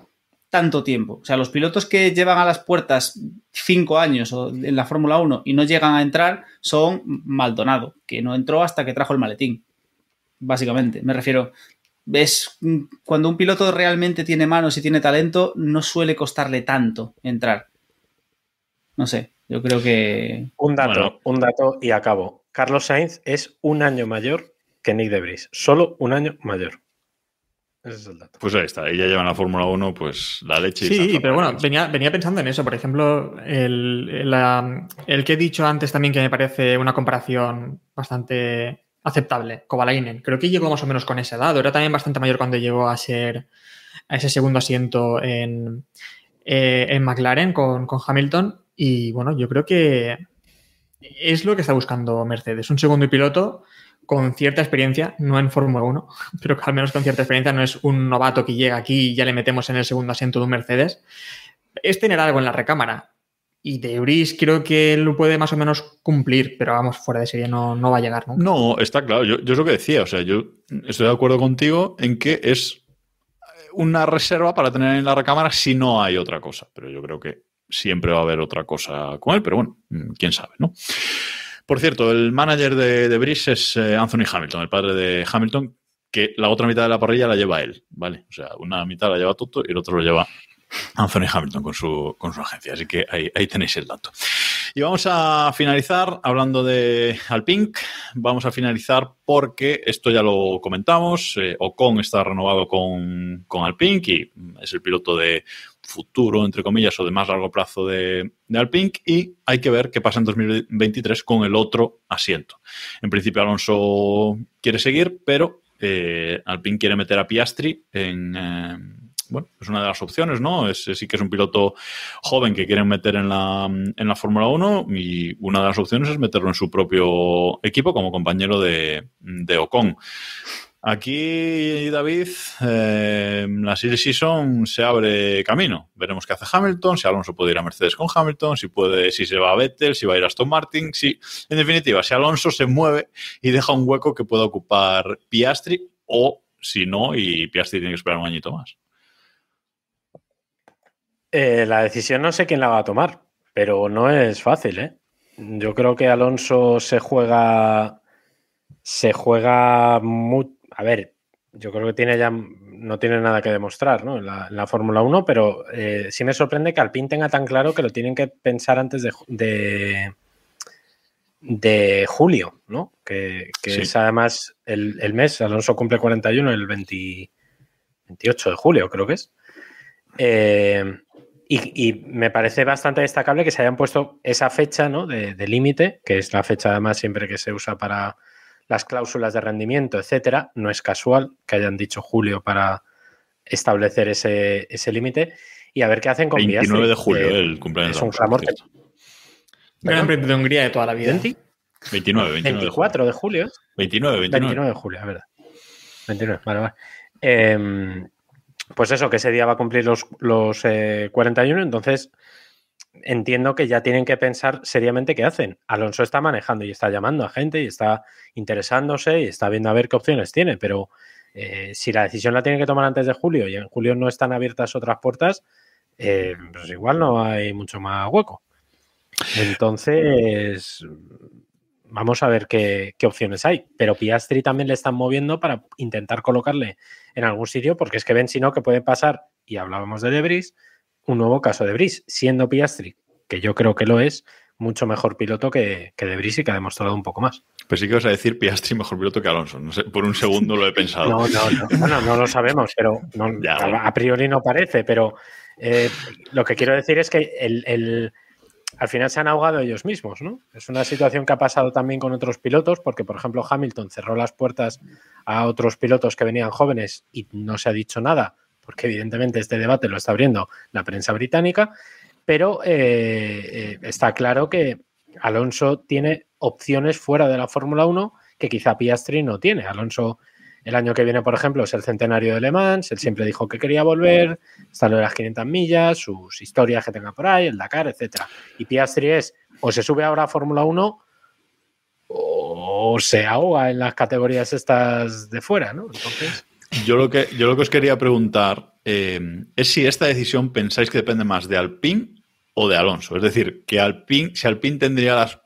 tanto tiempo. O sea, los pilotos que llevan a las puertas cinco años o en la Fórmula 1 y no llegan a entrar son Maldonado, que no entró hasta que trajo el maletín. Básicamente, me refiero. Es cuando un piloto realmente tiene manos y tiene talento, no suele costarle tanto entrar. No sé, yo creo que Un dato, Bueno. un dato y acabo. Carlos Sainz es un año mayor que Nick Debris. Solo un año mayor. Ese es el dato. Pues ahí está, y ya llevan la Fórmula 1, pues la leche. y Sí, pero bueno, venía, venía pensando en eso. Por ejemplo, el, el, la- el que he dicho antes también que me parece una comparación bastante aceptable, Kovalainen. Creo que llegó más o menos con esa edad. Era también bastante mayor cuando llegó a ser a ese segundo asiento en, eh, en McLaren con, con Hamilton. Y bueno, yo creo que es lo que está buscando Mercedes. Un segundo piloto con cierta experiencia, no en Fórmula 1, [LAUGHS] pero que al menos con cierta experiencia, no es un novato que llega aquí y ya le metemos en el segundo asiento de un Mercedes. Es tener algo en la recámara. Y de Euris creo que lo puede más o menos cumplir, pero vamos, fuera de serie no, no va a llegar nunca. No, está claro. Yo, yo es lo que decía. O sea, yo estoy de acuerdo contigo en que es una reserva para tener en la recámara si no hay otra cosa. Pero yo creo que siempre va a haber otra cosa con él. Pero bueno, quién sabe, ¿no? Por cierto, el manager de, de Brice es eh, Anthony Hamilton, el padre de Hamilton, que la otra mitad de la parrilla la lleva él, ¿vale? O sea, una mitad la lleva Toto y el otro lo lleva Anthony Hamilton con su, con su agencia. Así que ahí, ahí tenéis el dato. Y vamos a finalizar hablando de Alpine. Vamos a finalizar porque esto ya lo comentamos. Eh, Ocon está renovado con, con Alpine y es el piloto de futuro, entre comillas, o de más largo plazo de, de Alpine. Y hay que ver qué pasa en 2023 con el otro asiento. En principio, Alonso quiere seguir, pero eh, Alpine quiere meter a Piastri en. eh, bueno, es una de las opciones, ¿no? Es, sí que es un piloto joven que quieren meter en la, en la Fórmula 1 y una de las opciones es meterlo en su propio equipo como compañero de, de Ocon. Aquí, David, eh, la Silly Season se abre camino. Veremos qué hace Hamilton, si Alonso puede ir a Mercedes con Hamilton, si puede, si se va a Vettel, si va a ir a Aston Martin, si, en definitiva, si Alonso se mueve y deja un hueco que pueda ocupar Piastri o si no, y Piastri tiene que esperar un añito más. Eh, la decisión no sé quién la va a tomar, pero no es fácil, ¿eh? Yo creo que Alonso se juega. Se juega muy. A ver, yo creo que tiene ya. No tiene nada que demostrar, ¿no? En la, Fórmula 1, pero eh, sí me sorprende que Alpine tenga tan claro que lo tienen que pensar antes de, de, de julio, ¿no? Que, que Sí. es además el, el mes. Alonso cumple 41 el 20 28 de julio, creo que es. Eh, y, y me parece bastante destacable que se hayan puesto esa fecha ¿no? de, de límite, que es la fecha además siempre que se usa para las cláusulas de rendimiento, etcétera. No es casual que hayan dicho julio para establecer ese, ese límite y a ver qué hacen con 29 Piastri, de julio, el cumpleaños. es un clamor. Gran Premio de Hungría de toda la vida. 20, 29, 29 de julio. 24 de julio. ¿eh? 29, 29. 29 de julio, es verdad. 29, vale, vale. Eh, pues eso, que ese día va a cumplir los, los eh, 41, entonces entiendo que ya tienen que pensar seriamente qué hacen. Alonso está manejando y está llamando a gente y está interesándose y está viendo a ver qué opciones tiene, pero eh, si la decisión la tienen que tomar antes de julio y en julio no están abiertas otras puertas, eh, pues igual no hay mucho más hueco. Entonces, vamos a ver qué, qué opciones hay. Pero Piastri también le están moviendo para intentar colocarle en algún sitio, porque es que ven, si no, que puede pasar, y hablábamos de Debris, un nuevo caso de Debris, siendo Piastri, que yo creo que lo es, mucho mejor piloto que, que Debris y que ha demostrado un poco más. Pues sí que vas a decir Piastri mejor piloto que Alonso. No sé, por un segundo lo he pensado. No, no, no, bueno, no lo sabemos, pero no- Ya, a, bueno. a priori no parece, pero eh, lo que quiero decir es que el, el- al final se han ahogado ellos mismos, ¿no? Es una situación que ha pasado también con otros pilotos, porque por ejemplo Hamilton cerró las puertas a otros pilotos que venían jóvenes y no se ha dicho nada, porque evidentemente este debate lo está abriendo la prensa británica, pero eh, eh, está claro que Alonso tiene opciones fuera de la Fórmula 1 que quizá Piastri no tiene. Alonso el año que viene, por ejemplo, es el centenario de Le Mans, él siempre dijo que quería volver, está lo las 500 millas, sus historias que tenga por ahí, el Dakar, etcétera. Y Piastri es, o se sube ahora a Fórmula 1 o se ahoga en las categorías estas de fuera, ¿no? Entonces... Yo lo que, yo lo que os quería preguntar eh, es si esta decisión pensáis que depende más de Alpine o de Alonso. Es decir, que Alpine, si Alpine tendría las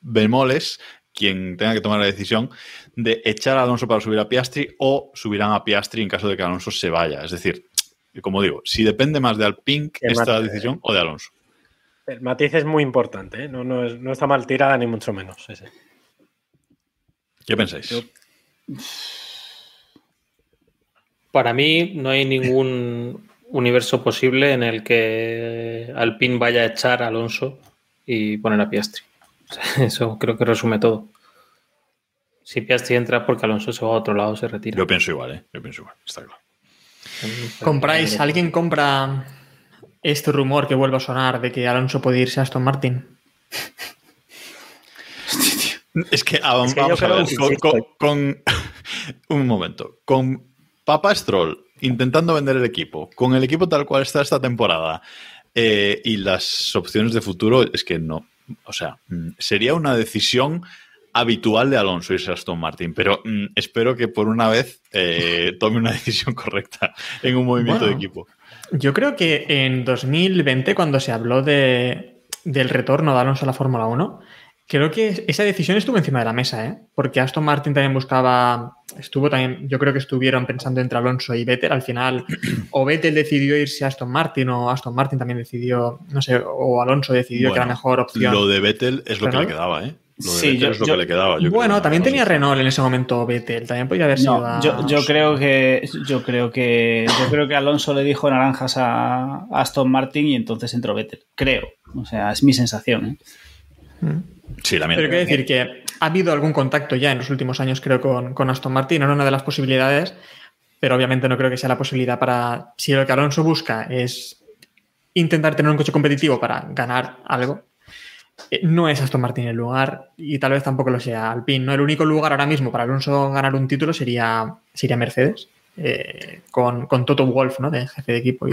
bemoles, quien tenga que tomar la decisión de echar a Alonso para subir a Piastri o subirán a Piastri en caso de que Alonso se vaya. Es decir, como digo, si depende más de Alpine esta decisión o de Alonso. El matiz es muy importante, ¿eh? no, no, es- no está mal tirada ni mucho menos. ese. ¿Qué pensáis? Para mí no hay ningún universo posible en el que Alpine vaya a echar a Alonso y poner a Piastri. [LAUGHS] Eso creo que resume todo. Si Piastri entra porque Alonso se va a otro lado, se retira. Yo pienso igual, ¿eh? Yo pienso igual, está claro. ¿Compráis? ¿Alguien compra este rumor que vuelve a sonar de que Alonso puede irse a Aston Martin? Es que ah, Es que vamos a ver, que con, sí, con- con- [LAUGHS] un momento, con Papa Stroll intentando vender el equipo, con el equipo tal cual está esta temporada eh, y las opciones de futuro, es que no, o sea, mm, sería una decisión habitual de Alonso irse a Aston Martin, pero mm, espero que por una vez eh, [LAUGHS] tome una decisión correcta en un movimiento Bueno. de equipo. Yo creo que en 2020, cuando se habló de, del retorno de Alonso a la Fórmula 1, creo que esa decisión estuvo encima de la mesa, ¿eh? Porque Aston Martin también buscaba, estuvo también, yo creo que estuvieron pensando entre Alonso y Vettel. Al final, o Vettel decidió irse a Aston Martin, o Aston Martin también decidió, no sé, o Alonso decidió que era mejor opción. Lo de Vettel es lo que le quedaba, ¿eh? Lo de Sí, yo- es lo yo- que le quedaba. yo bueno, creo. también No sé. tenía Renault en ese momento Vettel, también podía haber sido. No, a- yo, yo creo que yo creo que yo creo que Alonso le dijo naranjas a a Aston Martin y entonces entró Vettel. Creo. O sea, es mi sensación. ¿eh? Sí, la mía. Pero quiero decir que ha habido algún contacto ya en los últimos años, creo, con, con Aston Martin. Era una de las posibilidades, pero obviamente no creo que sea la posibilidad para. Si lo que Alonso busca es intentar tener un coche competitivo para ganar algo, no es Aston Martin el lugar y tal vez tampoco lo sea Alpine. ¿no? El único lugar ahora mismo para Alonso ganar un título sería, sería Mercedes, eh, con, con Toto Wolf, ¿no? De jefe de equipo. Y,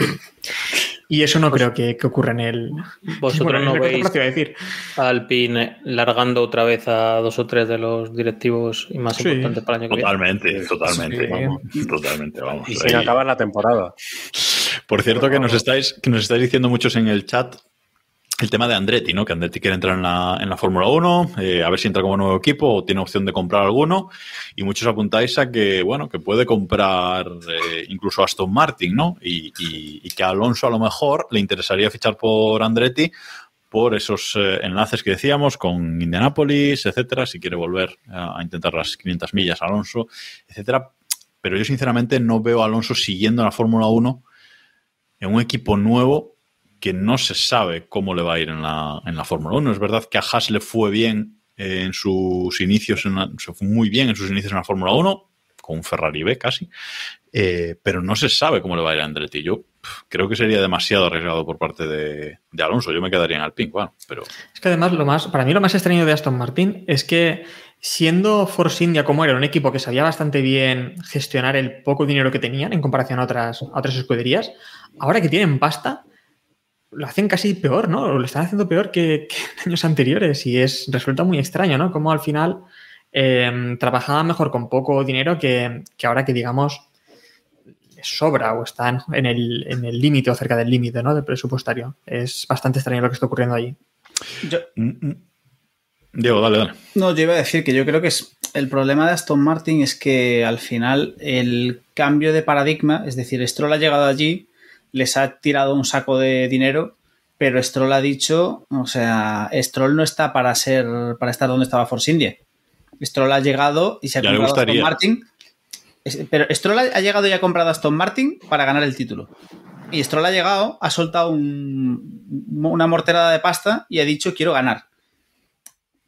y eso no creo que, que ocurra en el. ¿Vosotros bueno, en no el veis a decir. a Alpine largando otra vez a dos o tres de los directivos y más Sí. importantes para el año que viene? Totalmente, totalmente, Sí. vamos, totalmente, vamos. Y sin acabar la temporada. Por cierto, que nos estáis, que nos estáis diciendo muchos en el chat el tema de Andretti, ¿no? Que Andretti quiere entrar en la, en la Fórmula 1, eh, a ver si entra como nuevo equipo o tiene opción de comprar alguno. Y muchos apuntáis a que, bueno, que puede comprar eh, incluso Aston Martin, ¿no? Y, y- que a Alonso a lo mejor le interesaría fichar por Andretti por esos eh, enlaces que decíamos con Indianapolis, etcétera, si quiere volver a, a intentar las 500 millas Alonso, etcétera. Pero yo sinceramente no veo a Alonso siguiendo la Fórmula 1 en un equipo nuevo que no se sabe cómo le va a ir en la, en la Fórmula 1. Es verdad que a Haas le fue bien en sus inicios, muy bien en sus inicios en la Fórmula 1, con un Ferrari B casi, eh, pero no se sabe cómo le va a ir a Andretti. Yo creo que sería demasiado arriesgado por parte de, de Alonso. Yo me quedaría en Alpine, bueno, pero Es que además, lo más, para mí lo más extraño de Aston Martin es que siendo Force India como era un equipo que sabía bastante bien gestionar el poco dinero que tenían en comparación a otras, a otras escuderías, ahora que tienen pasta, lo hacen casi peor, ¿no? Lo están haciendo peor que, que [LAUGHS] en años anteriores y es resulta muy extraño, ¿no? Como al final eh, trabajaban mejor con poco dinero que, que ahora que digamos sobra o están en el en el límite o cerca del límite, ¿no? Del presupuestario. Es bastante extraño lo que está ocurriendo allí. Yo, Mm, mm. Diego, dale, dale. No, yo iba a decir que yo creo que es el problema de Aston Martin es que al final el cambio de paradigma, es decir, Stroll ha llegado allí, les ha tirado un saco de dinero, pero Stroll ha dicho, o sea, Stroll no está para ser para estar donde estaba Force India. Stroll ha llegado y se ha Ya comprado Aston gustaría. Martin. Pero Stroll ha llegado y ha comprado Aston Martin para ganar el título. y Stroll ha llegado, ha soltado un- una morterada de pasta y ha dicho quiero ganar.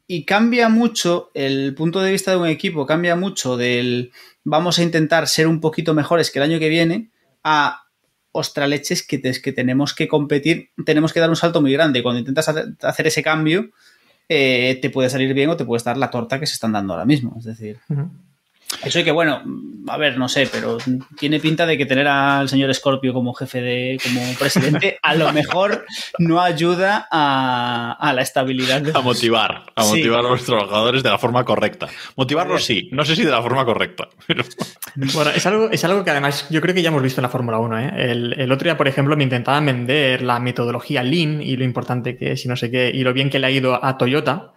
Y cambia mucho el punto de vista de un equipo, cambia mucho del vamos a intentar ser un poquito mejores que el año que viene a ostraleches que, que tenemos que competir, tenemos que dar un salto muy grande. Cuando intentas hacer- ese cambio, eh, te puede salir bien o te puedes dar la torta que se están dando ahora mismo. Es decir. Eso y que bueno, a ver, no sé, pero tiene pinta de que tener al señor Scorpio como jefe de, como presidente, a lo mejor no ayuda a, a la estabilidad de A motivar, a Sí. motivar a los trabajadores de la forma correcta. Motivarlos sí, no sé si de la forma correcta. pero- [LAUGHS] Bueno, es algo, es algo que además yo creo que ya hemos visto en la Fórmula 1. ¿eh? El, el otro día, por ejemplo, me intentaban vender la metodología Lean y lo importante que es y no sé qué, y lo bien que le ha ido a Toyota.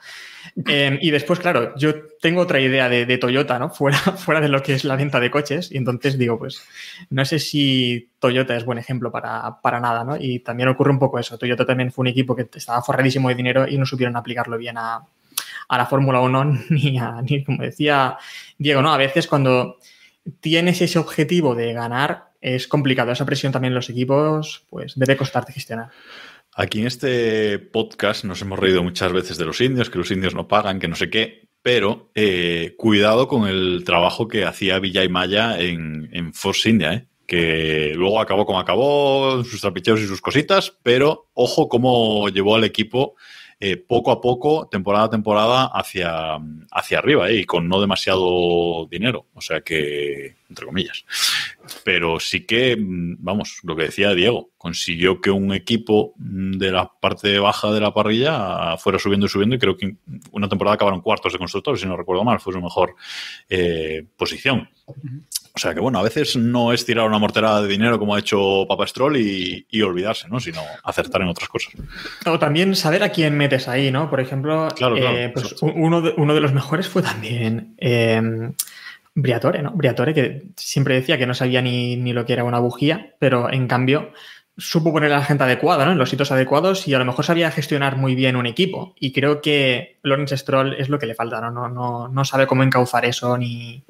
Eh, y después, claro, yo tengo otra idea de, Toyota, ¿no? [LAUGHS] Fuera, de lo que es la venta de coches. Y entonces digo, pues, no sé si Toyota es buen ejemplo para, para nada, ¿no? Y también ocurre un poco eso. Toyota también fue un equipo que estaba forradísimo de dinero y no supieron aplicarlo bien a, a la Fórmula 1 [LAUGHS] ni a, ni como decía Diego, ¿no? A veces cuando tienes ese objetivo de ganar, es complicado. Esa presión también en los equipos, pues debe costarte gestionar. Aquí en este podcast nos hemos reído muchas veces de los indios, que los indios no pagan, que no sé qué, pero eh, cuidado con el trabajo que hacía Villa Maya en, en Force India, ¿eh? que luego acabó como acabó, sus trapicheos y sus cositas, pero ojo cómo llevó al equipo eh, poco a poco, temporada a temporada, hacia, hacia arriba ¿eh? y con no demasiado dinero, o sea que, entre comillas. Pero sí que, mm, vamos, lo que decía Diego, consiguió que un equipo mm, de la parte baja de la parrilla fuera subiendo y subiendo y creo que una temporada acabaron cuartos de constructores, si no recuerdo mal, fue su mejor eh, posición. O sea que bueno, a veces no es tirar una morterada de dinero como ha hecho Papa Stroll y, y olvidarse, ¿no? Sino acertar en otras cosas. O también saber a quién metes ahí, ¿no? Por ejemplo, Claro, claro, eh, pues uno, de, uno de los mejores fue también eh, Briatore, ¿no? Briatore, que siempre decía que no sabía ni, ni lo que era una bujía, pero en cambio supo poner a la gente adecuada, ¿no? En los sitios adecuados y a lo mejor sabía gestionar muy bien un equipo. Y creo que Lawrence Stroll es lo que le falta, ¿no? No, no, no sabe cómo encauzar eso ni.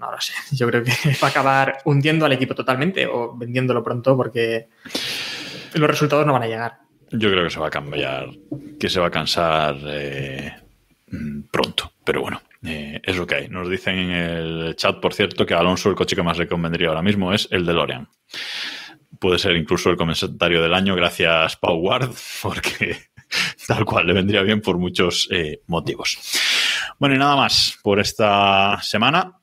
No lo sé. [LAUGHS] Yo creo que [LAUGHS] va a acabar hundiendo al equipo totalmente o vendiéndolo pronto porque los resultados no van a llegar. Yo creo que se va a cambiar, que se va a cansar eh, pronto. Pero bueno, eh, es lo que hay. Nos dicen en el chat, por cierto, que Alonso el coche que más le convendría ahora mismo es el de Lorian. Puede ser incluso el comentario del año, gracias Pau Ward, [LAUGHS] porque tal cual le vendría bien por muchos eh, motivos. Bueno, y nada más por esta semana.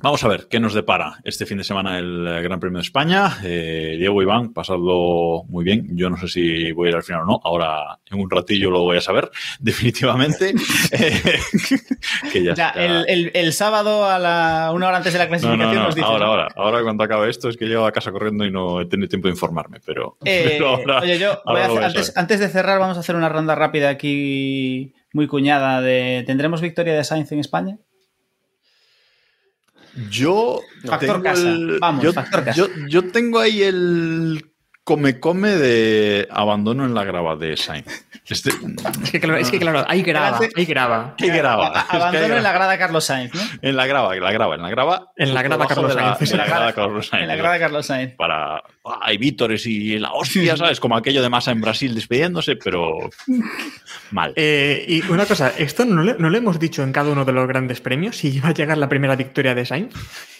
Vamos a ver qué nos depara este fin de semana el eh, Gran Premio de España. Eh, Diego Iván, pasadlo muy bien. Yo no sé si voy a ir al final o no. Ahora, en un ratillo lo voy a saber, [LAUGHS] definitivamente. [LAUGHS] Eh, [LAUGHS] que ya, Ya, está. el, el- el sábado a la una hora antes de la clasificación no, no, nos dices, ahora, ¿no? ahora. Ahora cuando acabe esto es que llego a casa corriendo y no he tenido tiempo de informarme, pero, Eh, pero ahora, oye, yo voy ahora a lo hacer- voy a antes, de cerrar, vamos a hacer una ronda rápida aquí, muy cuñada de ¿tendremos victoria de Sainz en España? Yo Factor tengo casa. el- Vamos, yo, factor casa. yo- yo tengo ahí el come come de abandono en la grava de Sainz. Este, Es que claro, es que, claro ahí graba, Espérate. ahí graba. ¿Qué grava? A- Es que hay Abandono en la grava. grada Carlos Sainz, ¿no? En la grava, en la grava, en la grava. En la grava Carlos Sainz. En la grava Carlos Sainz. En la grada Carlos Sainz. Para. Hay vítores y la hostia, [LAUGHS] ¿sabes? Como aquello de masa en Brasil despidiéndose, pero. Mal. Eh, y una cosa, esto no le, no le hemos dicho en cada uno de los grandes premios si va a llegar la primera victoria de Sainz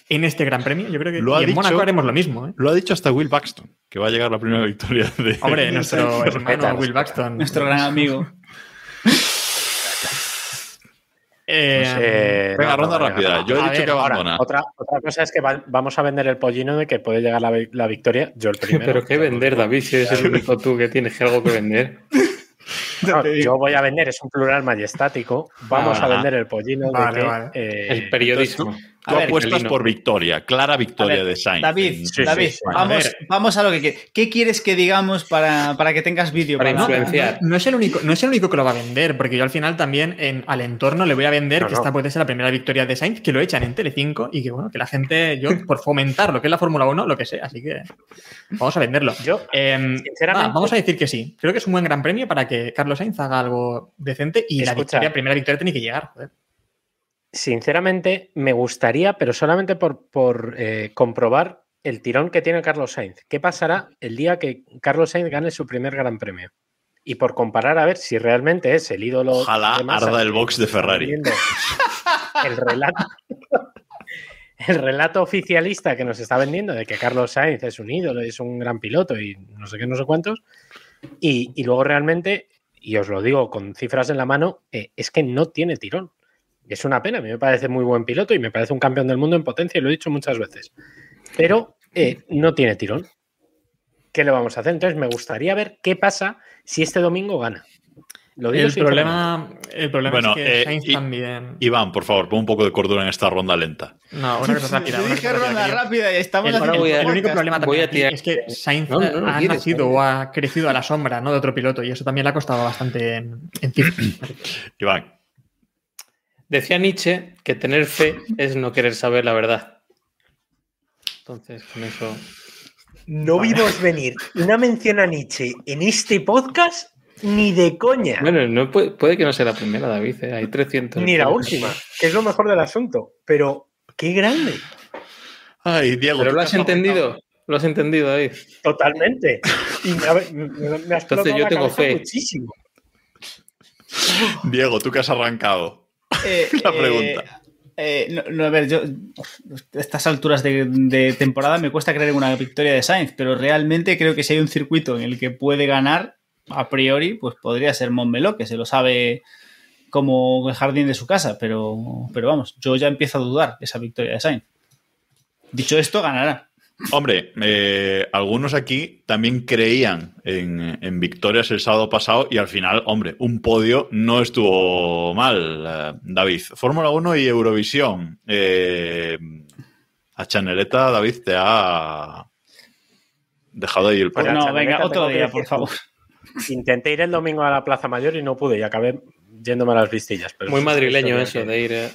en este gran premio. Yo creo que Lo ha y en dicho- Mónaco haremos lo mismo. ¿eh? Lo ha dicho hasta Will Paxton, que va a llegar la primera victoria de. Hombre, [LAUGHS] nuestro [LAUGHS] hermano Will Buxton. Nuestro gran amigo. [LAUGHS] Eh, Eh, Venga, no, ronda no, rápida. no. Yo he A dicho ver, que Ahora, abandona. otra, otra cosa es que va- vamos a vender el pollino de que puede llegar la, vi- la victoria. Yo el primero. Pero qué vender, David, si eres el único tú que tienes algo que vender. No, yo voy a vender, es un plural majestático. Vamos a vender el pollino Vale, de que. vale. eh, El periodismo. Tú A ver, apuestas por victoria, clara victoria ver, de Sainz. David, En- Sí, David, sí, sí. Vamos, A vamos a lo que quieres. ¿Qué quieres que digamos para, para que tengas vídeo? Para Para- influenciar. no, es el único, no es el único que lo va a vender, porque yo al final también en, al entorno le voy a vender No, que no. esta puede ser la primera victoria de Sainz, que lo echan en Telecinco y que bueno, que la gente, yo por fomentar lo que es la Fórmula 1, lo que sé, así que vamos a venderlo. Yo, Em, Sinceramente- va, vamos a decir que sí. Creo que es un buen gran premio para que Carlos Sainz haga algo decente y la victoria, primera victoria tiene que llegar. joder. Sinceramente, me gustaría, pero solamente por, por eh, comprobar el tirón que tiene Carlos Sainz. ¿Qué pasará el día que Carlos Sainz gane su primer gran premio? Y por comparar a ver si realmente es el ídolo. Ojalá de arda el box de Ferrari. [LAUGHS] El relato, el relato oficialista que nos está vendiendo de que Carlos Sainz es un ídolo, es un gran piloto y no sé qué, no sé cuántos. Y, y luego realmente, y os lo digo con cifras en la mano, eh, es que no tiene tirón. Y es una pena, a mí me parece muy buen piloto y me parece un campeón del mundo en potencia y lo he dicho muchas veces. Pero eh, no tiene tirón. ¿Qué le vamos a hacer? Entonces me gustaría ver qué pasa si este domingo gana. Lo digo El problema, el problema Bueno, es que eh, Sainz y- también. Iván, por favor, pon un poco de cordura en esta ronda lenta. No, una cosa rápida. una cosa ronda rápida. rápida y estamos El, haciendo el- voy a- el único problema también tirar- es que Sainz No, no, no ha nacido no. o ha crecido a la sombra ¿no? de otro piloto y eso también le ha costado bastante en. Iván, Decía Nietzsche que tener fe es no querer saber la verdad. Entonces, con eso. No vimos venir una mención a Nietzsche en este podcast ni de coña. Bueno, no puede, puede que no sea la primera, David. ¿eh? Hay 300. ni la última, que es lo mejor del asunto. Pero, qué grande. Ay, Diego. ¿Pero tú lo has entendido? ¿Lo has entendido, David? Totalmente. Y me, ha- me- me ha explotado Entonces yo la tengo fe. muchísimo. Diego, tú que has arrancado. Eh, [LAUGHS] La eh, pregunta. eh, no, no, a ver, yo a estas alturas de, de temporada me cuesta creer en una victoria de Sainz, pero realmente creo que si hay un circuito en el que puede ganar, a priori, pues podría ser Montmeló, que se lo sabe como el jardín de su casa, pero, pero vamos, yo ya empiezo a dudar de esa victoria de Sainz. Dicho esto, ganará. Hombre, eh, algunos aquí también creían en, en victorias el sábado pasado y al final, hombre, un podio no estuvo mal, eh, David. Fórmula 1 y Eurovisión. Eh, a Chaneleta, David, te ha dejado ahí el Pues podio. no, venga, otro día, por favor. [LAUGHS] Intenté ir el domingo a la Plaza Mayor y no pude y acabé yéndome a las vistillas. pero Muy madrileño eso, que- de ir eh,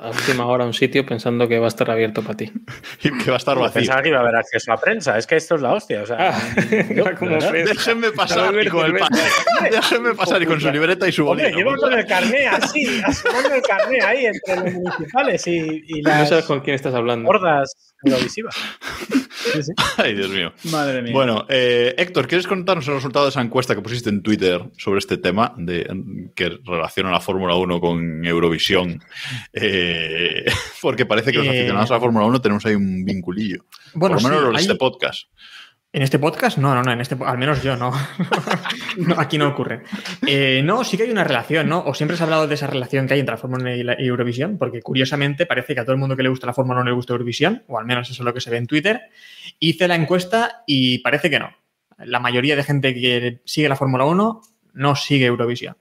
a última hora a un sitio pensando que va a estar abierto para ti. [LAUGHS] Y que va a estar vacío. Pensaba que iba a haber acceso a prensa. Es que esto es la hostia. O sea, Ah, [LAUGHS] yo, [LAUGHS] como. Déjenme pasar y con el. Déjenme pasar y con su libreta y su Hombre, bolígrafo. llevo con el carné así, asomando el carné ahí entre los municipales y, y No las sabes con quién estás hablando. hordas [LAUGHS] Ay, Dios mío. Madre mía. Bueno, eh, Héctor, ¿quieres contarnos el resultado de esa encuesta que pusiste en Twitter sobre este tema de que relaciona la Fórmula 1 con Eurovisión? Eh, [LAUGHS] porque parece que los Eh, aficionados a la Fórmula 1 tenemos ahí un vinculillo. Bueno, Por lo menos sí, los de este podcast. En este podcast, no, no, no, en este, al menos yo [LAUGHS] no. Aquí no ocurre. Eh, no, sí que hay una relación, ¿no? O siempre se ha hablado de esa relación que hay entre la Fórmula 1 y, la, Eurovisión, porque curiosamente parece que a todo el mundo que le gusta la Fórmula 1 le gusta Eurovisión, o al menos eso es lo que se ve en Twitter. Hice la encuesta y parece que no. La mayoría de gente que sigue la Fórmula 1 no sigue Eurovisión.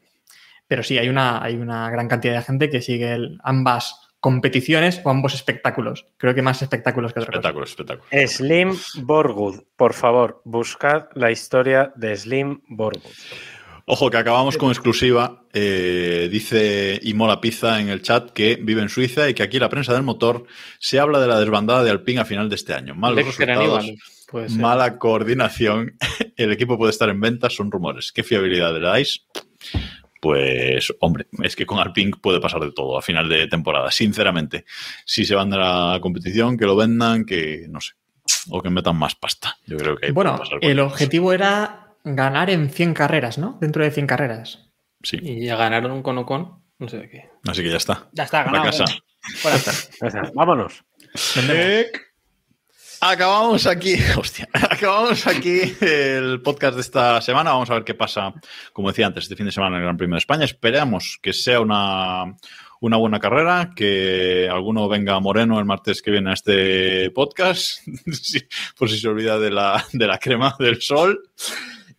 Pero sí, hay una, hay una gran cantidad de gente que sigue ambas competiciones o ambos espectáculos. Creo que más espectáculos que otra cosa. Espectáculo, espectáculo. Slim Borgud, por favor, buscad la historia de Slim Borgud. Ojo, que acabamos con exclusiva. Eh, dice Imola Pizza en el chat que vive en Suiza y que aquí la prensa del motor se habla de la desbandada de Alpine a final de este año. Malos Dexter resultados, mala coordinación. [LAUGHS] El equipo puede estar en ventas, son rumores. ¿Qué fiabilidad le dais? Pues, hombre, es que con Alpine puede pasar de todo a final de temporada, sinceramente. Si se van de la competición, que lo vendan, que no sé, o que metan más pasta. Yo creo que Bueno, pasar el cosa. objetivo era ganar en 100 carreras, ¿no? Dentro de 100 carreras. Sí, Y ya ganaron con Ocon, no sé de qué. así que ya está. Ya está, ganado. casa. [LAUGHS] Vámonos. Acabamos aquí, [LAUGHS] hostia, acabamos aquí el podcast de esta semana. Vamos a ver qué pasa, como decía antes, este fin de semana en el Gran Premio de España. Esperamos que sea una, una buena carrera, que alguno venga moreno el martes que viene a este podcast, [LAUGHS] sí, por si se olvida de la, de la crema del sol.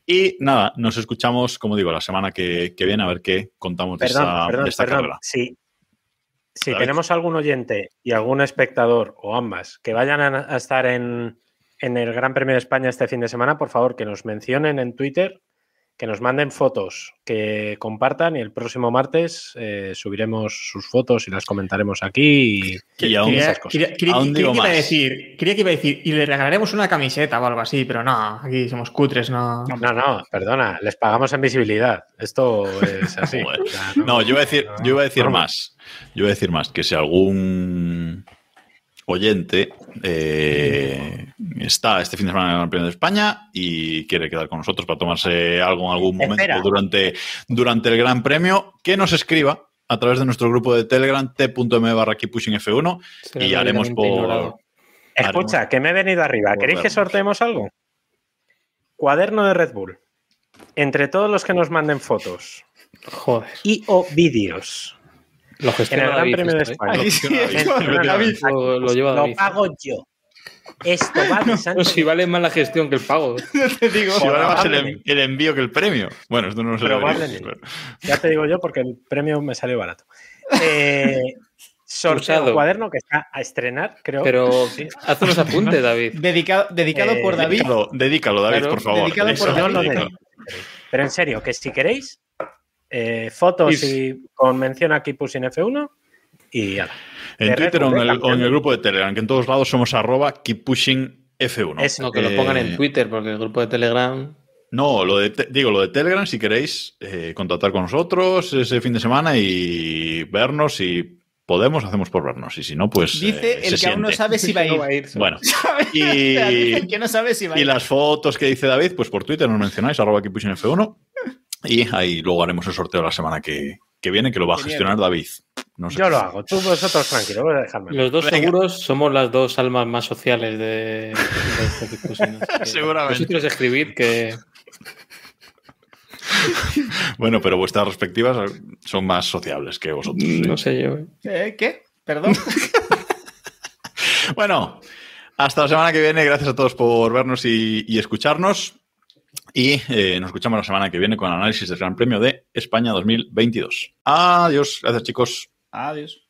Y nada, nos escuchamos, como digo, la semana que, que viene a ver qué contamos de esta, perdón, de esta perdón. carrera. Si, si tenemos algún oyente y algún espectador o ambas que vayan a, a estar en, en el Gran Premio de España este fin de semana, por favor, que nos mencionen en Twitter, que nos manden fotos, que compartan y el próximo martes eh, subiremos sus fotos y las comentaremos aquí. Y, Y aún, Quería, esas cosas. quería- quería- Aún quería digo que iba a decir, quería que iba a decir, y le regalaremos una camiseta o algo así, pero no, aquí somos cutres, no. No, no, perdona, les pagamos en visibilidad. Esto es así. [LAUGHS] No, yo iba a decir, yo iba a decir no. más. Yo iba a decir más, que si algún oyente eh, está este fin de semana en el Gran Premio de España y quiere quedar con nosotros para tomarse algo en algún momento Espera. durante, durante el Gran Premio, que nos escriba a través de nuestro grupo de Telegram t.m barra keeppushingf1 Será y haremos por... ignorado. Escucha, que me he venido arriba. ¿Queréis que sorteemos algo? Cuaderno de Red Bull. Entre todos los que nos manden fotos Joder. y o vídeos Lo en gestiona el Gran David Premio de esto, ¿eh? España. Lo, lo Lo David. pago yo. Esto va de No, si vale más la gestión que el pago. [LAUGHS] te digo. Si vale más el, envío que el premio. Bueno, esto no Probablemente. decir, Ya te digo yo porque el premio me salió barato. Eh, sorteo cuaderno que está a estrenar, creo. Pero Sí. haz unos apuntes, David. [LAUGHS] Dedicado, dedicado Eh, por David. Dedícalo, dedícalo, David, Claro, por favor. dedicado por lo dedico. Pero en serio, que si queréis, eh, fotos y con mención aquí puse en F1 y ya. En de Twitter o en, el, ¿eh? o en el Campeón. grupo de Telegram, que en todos lados somos arroba keeppushingf1. Eso. No, que lo pongan Eh, en Twitter, porque el grupo de Telegram. No, lo de te- digo, lo de Telegram, si queréis eh, contactar con nosotros ese fin de semana y vernos, si podemos, hacemos por vernos. Y si no, pues. Dice eh, el se que aún no sabe si va a [LAUGHS] No ir. Bueno, [LAUGHS] [LAUGHS] Dice y, el que no sabe si va a y ir. las fotos que dice David, pues por Twitter nos mencionáis, arroba keeppushingf1. Y ahí luego haremos el sorteo la semana que, que viene, que lo va a gestionar David. No sé Yo lo hago. Tú vosotros tranquilos, voy a dejarme. Los dos Venga. seguros somos las dos almas más sociales de, de este Seguramente. Vosotros escribid que. Bueno, pero vuestras respectivas son más sociables que vosotros. ¿sí? No sé yo. ¿Eh? ¿Qué? Perdón. [LAUGHS] Bueno, hasta la semana que viene. Gracias a todos por vernos y, y escucharnos. Y eh, nos escuchamos la semana que viene con el análisis del Gran Premio de España 2022. Adiós. Gracias, chicos. Adiós.